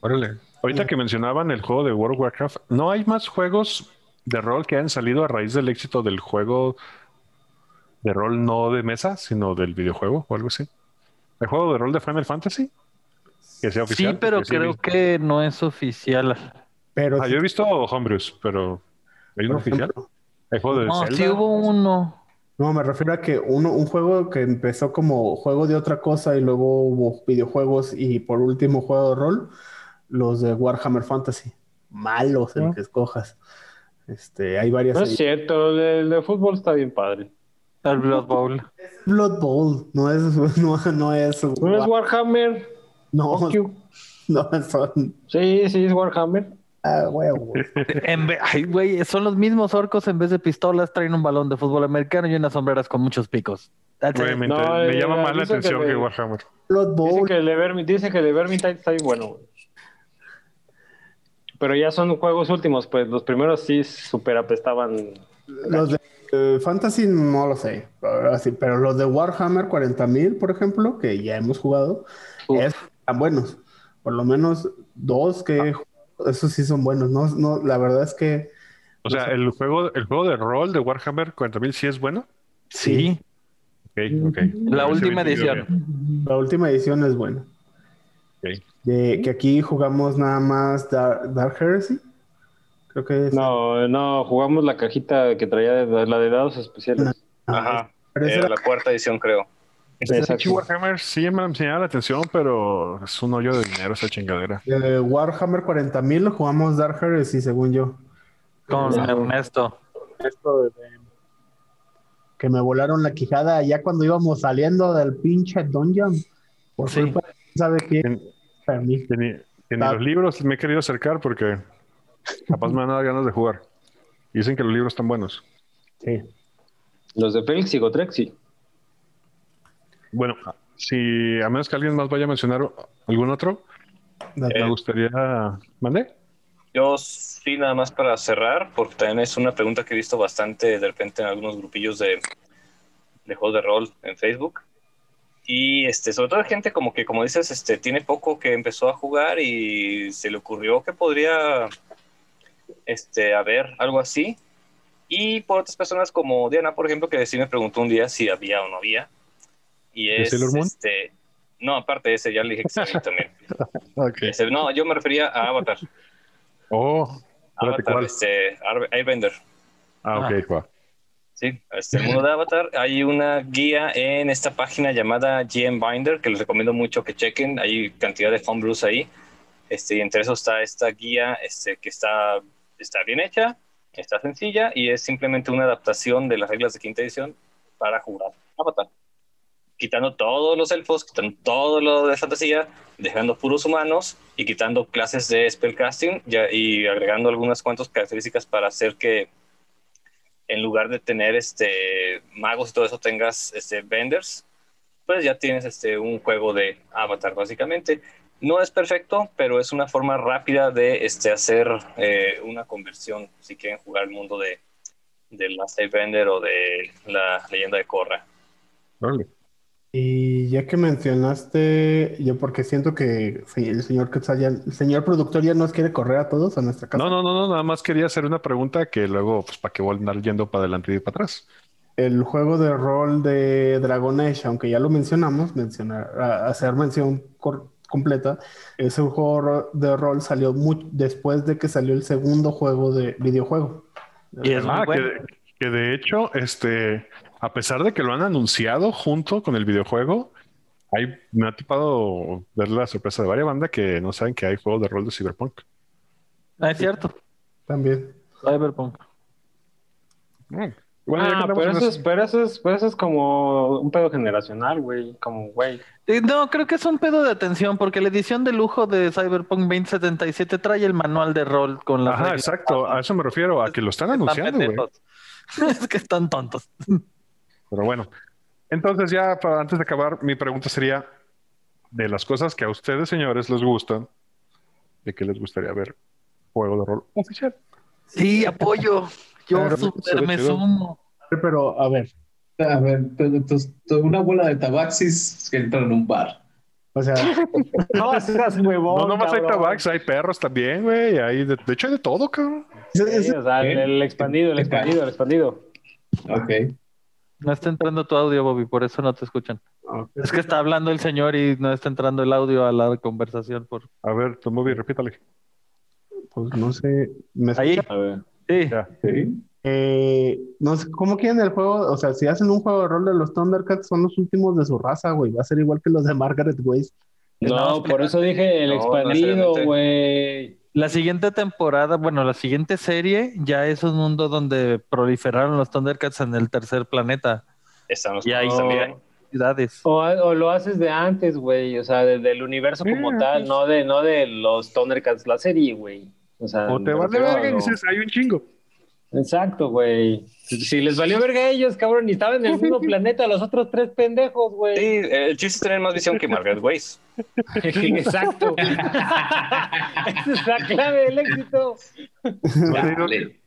Órale. Ahorita que mencionaban el juego de World of Warcraft, ¿no hay más juegos de rol que han salido a raíz del éxito del juego de rol no de mesa, sino del videojuego o algo así? ¿El juego de rol de Final Fantasy? Que sea oficial. Sí, pero creo que no es oficial. Pero Ah, sí, yo he visto Homebrews, pero ¿hay uno por oficial? ejemplo, ¿Hay juego de No, Zelda? sí hubo uno. No, me refiero a que uno, un juego que empezó como juego de otra cosa y luego hubo videojuegos y por último juego de rol, los de Warhammer Fantasy. Malos el Ah. que escojas. Este, hay varias No es ahí. cierto, el de fútbol está bien padre. El Blood Bowl. Blood Bowl, no es, no, no es, ¿No es Warhammer? no, no son, Sí, sí, es Warhammer. Ah, huevo. Ay, güey, son los mismos orcos en vez de pistolas, traen un balón de fútbol americano y unas sombreras con muchos picos. That's Güey, me, No, me eh, llama más la que atención que, Warhammer. Blood Dice Bowl, que el de Vermin- dice que el de Vermintide está bien bueno, güey. Pero ya son juegos últimos, pues los primeros sí super apestaban. los de eh, Fantasy no lo sé, sí, pero los de Warhammer 40.000, por ejemplo, que ya hemos jugado, Uf. es- están buenos. Por lo menos dos que he jugado, esos sí son buenos. No, no, la verdad es que O sea, el juego, el juego de rol de Warhammer 40.000 sí es bueno. Sí, Ok, ok. la última edición. la última edición es buena. Ok. De, que aquí jugamos nada más Dark, Dark Heresy. Creo que es. No, no, jugamos la cajita que traía de- la de dados especiales. Ah, Ajá. Eh, era- la cuarta edición, creo. Este Exacto. pinche Warhammer sí me llamaba la atención, pero es un hoyo de dinero esa chingadera. de Warhammer 40.000 jugamos Dark Heresy, según yo. Con Ernesto. que me volaron la quijada ya cuando íbamos saliendo del pinche dungeon. Por Sí. culpa de quién sabe quién. En- los libros me he querido acercar porque capaz me van a dar ganas de jugar. Y Dicen que los libros están buenos. Sí. Los de Félix y Gotrexi. Bueno, si a menos que alguien más vaya a mencionar algún otro, me gustaría. ¿Mande? Yo sí, nada más para cerrar, porque también es una pregunta que he visto bastante de repente en algunos grupillos de, de juegos de rol en Facebook. Y este, sobre todo gente como que, como dices, este, tiene poco que empezó a jugar y se le ocurrió que podría este, haber algo así. Y por otras personas como Diana, por ejemplo, que sí me preguntó un día si había o no había. Y ¿De es, Sailor Moon? este, no, aparte de ese, ya le dije que sí también. Ok. Ese, no, yo me refería a Avatar. Oh, Avatar, ¿cuál? este, Airbender. Ah, ok, va. Sí, este, el mundo de Avatar. Hay una guía en esta página llamada GM Binder que les recomiendo mucho que chequen. Hay cantidad de homebrews ahí. Este, y entre eso está esta guía este, que está, está bien hecha, está sencilla y es simplemente una adaptación de las reglas de quinta edición para jugar Avatar. Quitando todos los elfos, quitando todo lo de fantasía, dejando puros humanos y quitando clases de spellcasting y agregando algunas cuantas características para hacer que en lugar de tener este magos y todo eso tengas este vendors, pues ya tienes este un juego de avatar básicamente. No es perfecto, pero es una forma rápida de este hacer eh, una conversión si quieren jugar el mundo de de Last Airbender o de la leyenda de Korra. Órale. Y ya que mencionaste, yo porque siento que el señor Quetzal ya- el señor productor ya nos quiere correr a todos a nuestra casa. No, no, no, no, nada más quería hacer una pregunta que luego, pues, para que voy a andar yendo para adelante y para atrás. El juego de rol de Dragon Age, aunque ya lo mencionamos, mencionar, hacer mención cor- completa, ese juego de rol salió mu- después de que salió el segundo juego de videojuego. Y es muy Ah, bueno. que, que de hecho, este, a pesar de que lo han anunciado junto con el videojuego, hay, me ha topado ver la sorpresa de varias bandas que no saben que hay juegos de rol de Cyberpunk. Ah, es cierto. También. Cyberpunk. Mm. Bueno, ah, pero eso, es, pero, eso es, pero eso es como un pedo generacional, güey. Como, güey. Eh, No, creo que es un pedo de atención porque la edición de lujo de Cyberpunk 2077 trae el manual de rol con las Ajá, exacto, a eso me refiero, a que lo están Están anunciando, güey. Es que están tontos. Pero bueno, entonces ya para antes de acabar, mi pregunta sería, de las cosas que a ustedes, señores, les gustan, ¿de qué les gustaría ver juego de rol oficial? Sí, apoyo. Yo Pero- super me chido. sumo. Pero, a ver, A ver, una bola de tabaxis que entra en un bar. o sea, No seas huevón. No, nomás hay tabax, hay perros también, güey, hay de, de hecho hay de todo, cabrón. Sí, o sea, el, el expandido, el expandido, el expandido. Ok. No está entrando tu audio, Bobby, por eso no te escuchan. Es que está hablando el señor y no está entrando el audio a la conversación. Por... A ver, tu movie, repítale. pues no sé, me Ahí, A ver. sí. Ya. Sí. Eh, no sé, ¿cómo quieren el juego? O sea, si hacen un juego de rol de los Thundercats, son los últimos de su raza, güey. Va a ser igual que los de Margaret Weiss. No, por eso dije el No, expandido, güey. La siguiente temporada, bueno, la siguiente serie ya es un mundo donde proliferaron los Thundercats en el tercer planeta. Están los Y ahí también. Ciudades. O, o lo haces de antes, güey. O sea, de- del universo como Sí, tal, pues. no de, no de los Thundercats, la serie, güey. O sea, O te refiero a verga y dices, hay un chingo. Exacto, güey. Si, les valió verga a ellos, cabrón, y estaban en el mismo planeta los otros tres pendejos, Sí, güey. el chiste es tener más visión que Margaret Weiss. Exacto. Esa es la clave del éxito. Dale.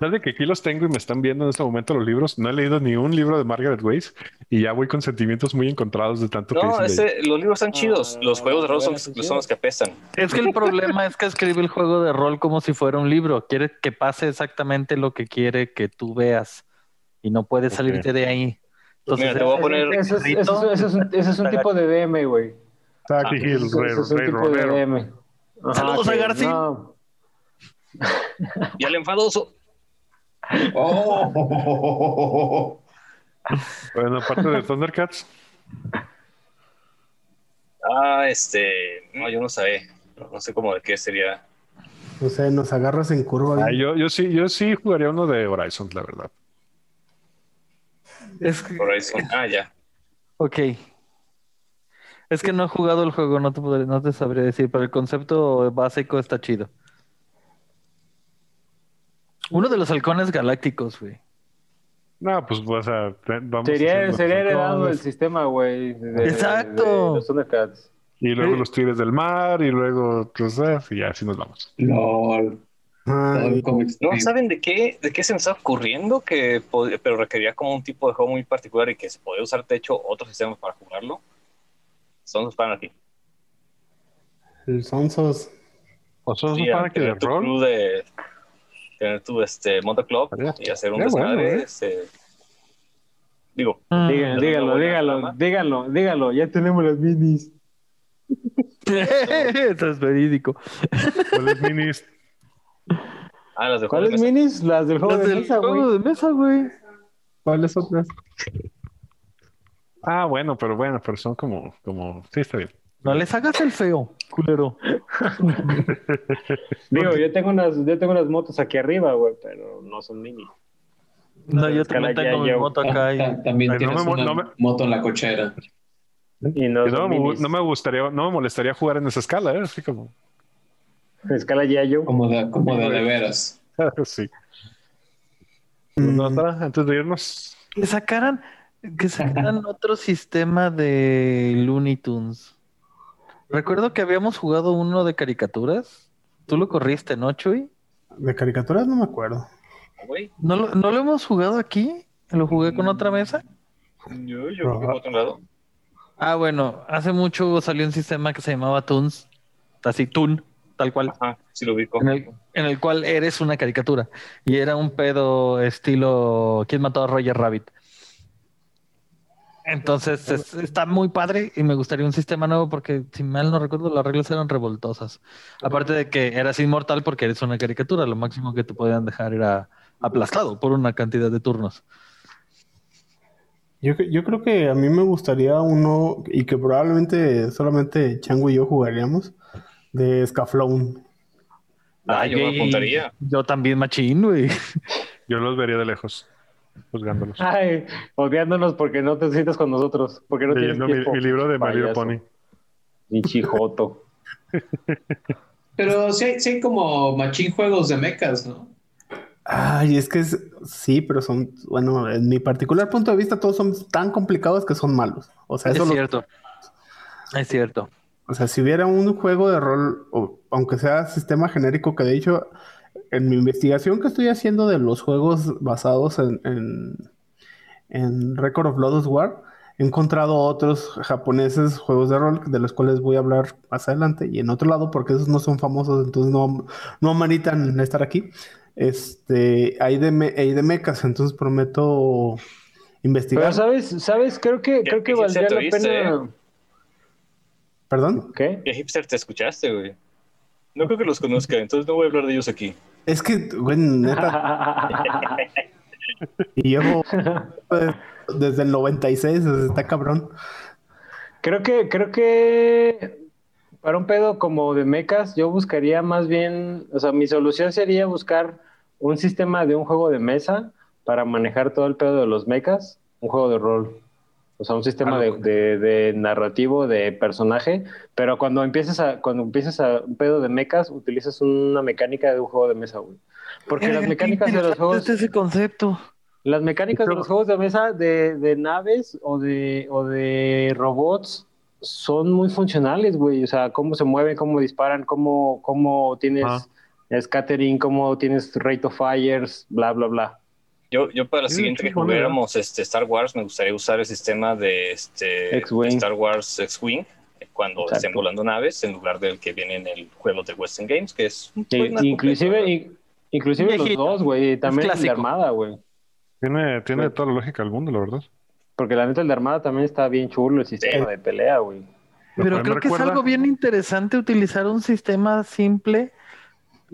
¿Sabes que aquí los tengo y me están viendo en este momento los libros? No he leído ni un libro de Margaret Weiss y ya voy con sentimientos muy encontrados de tanto que No, de ella. ese- los libros están chidos. Los juegos de rol son, son los que apestan. Es que el problema es que escribe el juego de rol como si fuera un libro. Quiere que pase exactamente lo que quiere que tú veas y no puedes salirte de ahí. Entonces, Mira, te voy a poner- Ese es, un, ese es un tipo de DM, güey. Es un tipo de. DM. Ajá, Saludos a que García. no. Y al enfadoso. Oh. Bueno, aparte de Thundercats, Ah, este. No, yo no sé. No, no sé cómo de qué sería. No sé, nos agarras en curva. ah, yo, yo sí, yo sí jugaría uno de Horizon, la verdad. Es que, Horizon. Ah, ya. ok. Es que no he jugado el juego, no te, podré- no te sabría decir, pero el concepto básico está chido. Uno de los halcones galácticos, güey. No, pues o sea, te- vamos a Sería, hacer sería heredado halcones, el sistema, güey. de- Exacto. de los Thundercats. Y luego Eh. los tigres del mar, y luego, pues, eh, y ya así nos vamos. LOL. Ay, ¿No saben de qué, de qué se me está ocurriendo? Que pero requería como un tipo de juego muy particular y que se podía usar, de hecho, otros sistemas para jugarlo. Son los el Sonsos. O es para que de rol. de tener tu este motoclub y hacer un estaría bueno, desmadre. ¿eh? este, digo, Mm. Díganlo, díganlo, díganlo, díganlo, díganlo. Ya tenemos las minis. Eso es verídico. ¿Cuáles minis? ah, las de ¿Cuáles juego de mesa. minis? Las del juego Las de del mesa, juego güey. de mesa, güey. ¿Cuáles otras? Ah, bueno, pero bueno, pero son como, como, sí, está bien. No les hagas el feo, culero. Digo, yo tengo unas, yo tengo unas motos aquí arriba, güey, pero no son mini. No, yo también tengo ya mi yo. moto acá. y- Ta- También tienes una no me- moto en la cochera. Y no Y me, minis. no me gustaría, no me molestaría jugar en esa escala, ¿eh? Así como, Escala Yayo. Como de, como de, de veras. sí. No, está, antes de irnos, Que sacaran, que sacaran otro sistema de Looney Tunes. Recuerdo que habíamos jugado uno de caricaturas. Tú lo corriste, ¿no, Chuy? De caricaturas no me acuerdo. ¿No lo, no lo hemos jugado aquí? ¿Lo jugué con otra mesa? yo, yo creo que por otro lado. Ah, bueno, hace mucho salió un sistema que se llamaba Toons. Así, Toon, tal cual. Ajá, sí lo ubico. En el, en el cual eres una caricatura. Y era un pedo estilo ¿Quién mató a Roger Rabbit? Entonces es- está muy padre y me gustaría un sistema nuevo porque si mal no recuerdo las reglas eran revoltosas. Aparte de que eras inmortal porque eres una caricatura, lo máximo que te podían dejar era aplastado por una cantidad de turnos. Yo, yo creo que a mí me gustaría uno, y que probablemente solamente Chango y yo jugaríamos, de Scaflón. Ah, yo me apuntaría. Yo también machín, güey. yo los vería de lejos, juzgándolos. Ay, odiándonos porque no te sientas con nosotros. Porque no Leyendo mi, tiempo. mi libro de Payaso. Pony. Pinche joto. Pero sí hay, sí hay como machín juegos de mechas, ¿no? Ay, es que es- sí, pero son, bueno, en mi particular punto de vista, todos son tan complicados que son malos. O sea, Es eso lo- cierto. Es cierto. o sea, si hubiera un juego de rol, o, aunque sea sistema genérico, que de hecho, en mi investigación que estoy haciendo de los juegos basados en, en, en Record of Lodoss War, he encontrado otros japoneses juegos de rol de los cuales voy a hablar más adelante y en otro lado porque esos no son famosos entonces no, no ameritan estar aquí este hay de, me- hay de mechas entonces prometo investigar Pero sabes, sabes, creo que, ¿Qué- creo que valdría la pena. perdón ¿Qué? ¿Qué hipster te escuchaste, güey? No creo que los conozca, entonces no voy a hablar de ellos aquí. es que güey neta y llevo pues, desde el 96 está cabrón Creo que, creo que para un pedo como de mechas, yo buscaría más bien, o sea, mi solución sería buscar un sistema de un juego de mesa para manejar todo el pedo de los mechas, un juego de rol. O sea, un sistema de, de- de narrativo, de personaje, pero cuando empieces a, cuando empieces a un pedo de mechas, utilizas una mecánica de un juego de mesa, güey. Porque las mecánicas de los juegos. Ese concepto. Las mecánicas de los juegos de mesa de, de naves o de, o de robots son muy funcionales, güey. O sea, cómo se mueven, cómo disparan, cómo, cómo tienes Ah. scattering, cómo tienes rate of fires, bla, bla, bla. Yo, yo para la siguiente que jugáramos este, Star Wars, me gustaría usar el sistema de, este, Star Wars X-Wing eh, cuando Exacto. estén volando naves en lugar del que viene en el juego de Western Games, que es un Sí, más inclusive, in- inclusive los dos, güey. y También el de. Armada, güey. Tiene, tiene toda la lógica del mundo, la verdad. Porque la neta el de Armada también está bien chulo el sistema de pelea, güey. Pero creo que es algo bien interesante utilizar un sistema simple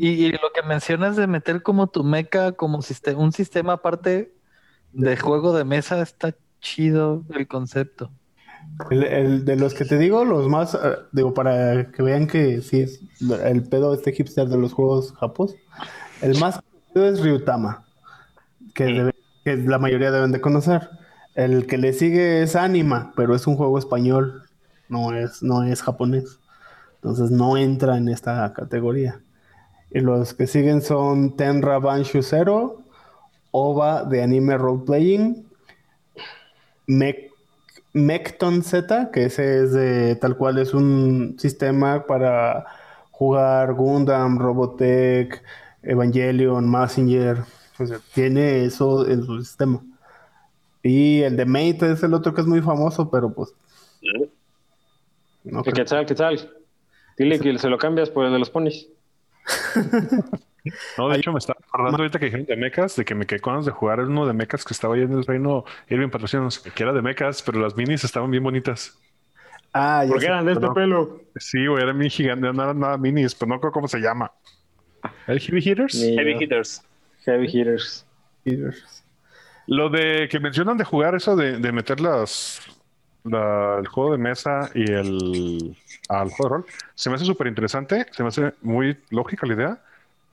y, y lo que mencionas de meter como tu meca como un sistema aparte de juego de mesa está chido el concepto. El, el de los que te digo, los más, eh, digo, para que vean que sí es el pedo este hipster de los juegos japos, el más conocido es Ryutama, que, debe- que la mayoría deben de conocer. El que le sigue es Anima, pero es un juego español, no es, no es japonés. Entonces no entra en esta categoría. Y los que siguen son Tenra Banshu Zero, OVA de anime role playing, Mecton Z, que ese es de tal cual es un sistema para jugar Gundam, Robotech, Evangelion, Messenger. O sea, tiene eso en su sistema. Y el de Mate es el otro que es muy famoso, pero pues. No ¿Qué, creo- qué tal? ¿Qué tal? Dile que se lo cambias por el de los ponis. No, de hecho me estaba acordando ahorita que dijeron de mechas, de que me quedé con ganas de jugar uno de mechas que estaba ahí en el reino Irving Patrocinos, que era de mechas, pero las minis estaban bien bonitas. Ah, ya Porque sé. eran de este pelo. Sí, güey, eran mini gigantes, no eran nada minis, pero no creo cómo se llama. ¿El Heavy Hitters? Heavy hitters. Heavy hitters. Lo de que mencionan de jugar eso de, de meter las, la- el juego de mesa y el al juego de rol, se me hace súper interesante, se me hace muy lógica la idea.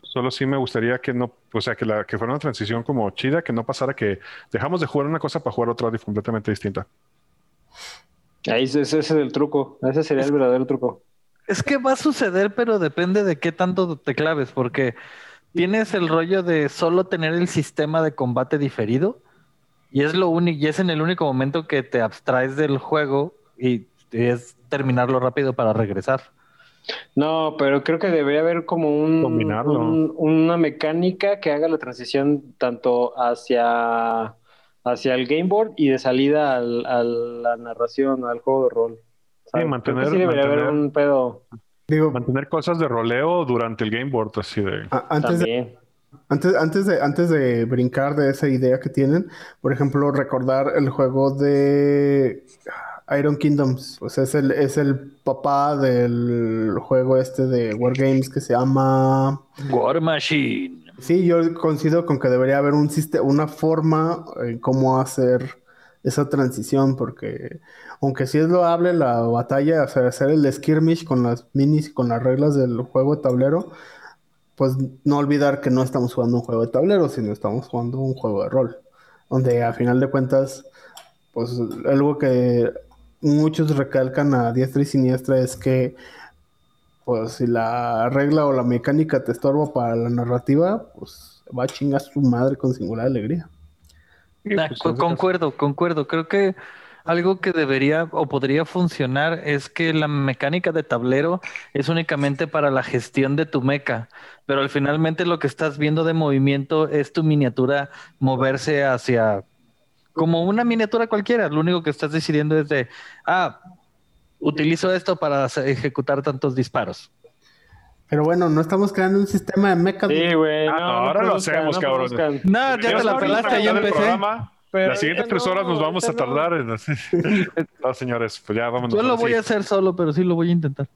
Solo sí me gustaría que no, o sea, que, la, que fuera una transición como chida, que no pasara que dejamos de jugar una cosa para jugar otra completamente distinta. Ahí ese, ese es el truco. Ese sería el verdadero truco. Es que va a suceder, pero depende de qué tanto te claves, porque tienes el rollo de solo tener el sistema de combate diferido y es lo único, y es en el único momento que te abstraes del juego y es terminarlo rápido para regresar. No, pero creo que debería haber como un, Combinarlo. un- una mecánica que haga la transición tanto hacia, hacia el game board y de salida al- a la narración, al juego de rol. ¿sabes? Creo mantener- que sí debería haber mantener- un pedo Digo, Mantener cosas de roleo durante el game board, así de. a- antes de, también. Antes, antes, de, antes de brincar de esa idea que tienen, por ejemplo, recordar el juego de Iron Kingdoms. Pues es el, es el papá del juego este de Wargames que se llama... War Machine. Sí, yo coincido con que debería haber un una forma en cómo hacer esa transición, porque aunque sí es loable la batalla, o sea, hacer el skirmish con las minis y con las reglas del juego de tablero, pues no olvidar que no estamos jugando un juego de tablero, sino estamos jugando un juego de rol, donde a final de cuentas, pues algo que muchos recalcan a diestra y siniestra es que pues si la regla o la mecánica te estorba para la narrativa, pues va a chingar su madre con singular alegría. Ah, pues, co- concuerdo, concuerdo. Creo que algo que debería o podría funcionar es que la mecánica de tablero es únicamente para la gestión de tu meca, pero al finalmente lo que estás viendo de movimiento es tu miniatura moverse hacia como una miniatura cualquiera. Lo único que estás decidiendo es de, ah, utilizo esto para ejecutar tantos disparos. Pero bueno, no estamos creando un sistema de mechas. Sí, güey. Ah, no, no, no ahora lo hacemos, no cabrones. produzcan. No, ya te la pelaste, yo el empecé. programa. Las siguientes tres horas no, nos vamos a tardar. en- No, señores, pues ya vámonos. Yo lo voy sí. a hacer solo, pero sí lo voy a intentar.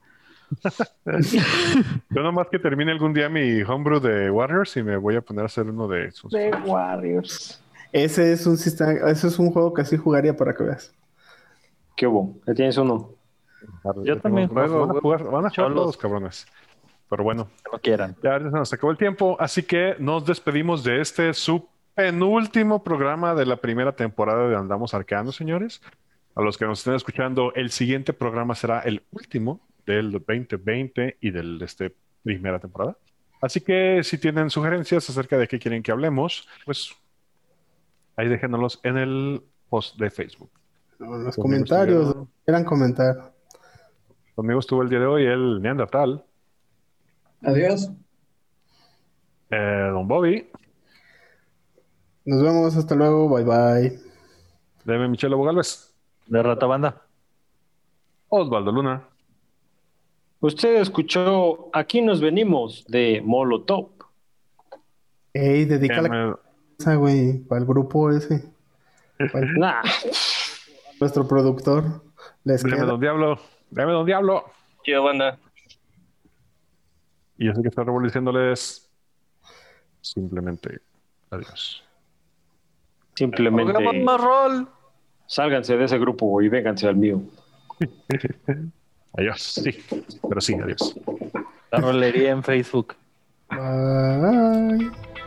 Yo nomás que termine algún día mi homebrew de Warriors y me voy a poner a hacer uno de esos. The Warriors. Ese es un sistema, ese es un juego que sí jugaría para que veas. ¿Qué hubo? Ya tienes uno. Yo también Van a jugar, van a jugar todos, cabrones. Pero bueno, No quieran. ya se nos acabó el tiempo, así que nos despedimos de este su penúltimo programa de la primera temporada de Andamos Arqueando, señores. A los que nos estén escuchando, el siguiente programa será el último del 2020 y de este primera temporada. Así que si tienen sugerencias acerca de qué quieren que hablemos, pues ahí déjenoslos en el post de Facebook. En los Conmigo comentarios, estuvieron- quieran comentar. Conmigo estuvo el día de hoy el Neandertal, Adiós. eh, Don Bobby, Nos vemos, hasta luego, bye bye. Deme Michelle Galvez, De Rata Banda. Osvaldo Luna. Usted escuchó Aquí nos venimos de Molotov. Ey, dedica la Casa, güey, para el grupo ese. Para el- Nah, nuestro productor. Les Deme queda. Don Diablo, deme Don Diablo. Chido, banda. Y yo sé que está revolucionándoles simplemente adiós. simplemente más rol. sálganse de ese grupo y vénganse al mío. Adiós, sí, pero sí, adiós. La rolería en Facebook. Bye.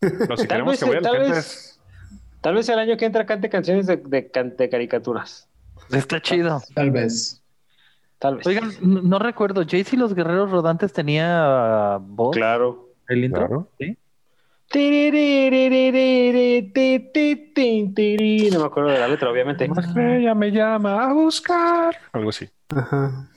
Pero si Tal queremos vez, que vaya tal vez- Tal vez el año que entra cante canciones de, de, de caricaturas. Está chido. Tal vez. Tal vez. Oigan, no, no recuerdo. ¿Jayce y los guerreros rodantes tenía uh, voz? Claro. ¿El intro? Claro. Sí. No me acuerdo de la letra, obviamente. Estrella me llama a buscar. Algo así. Ajá.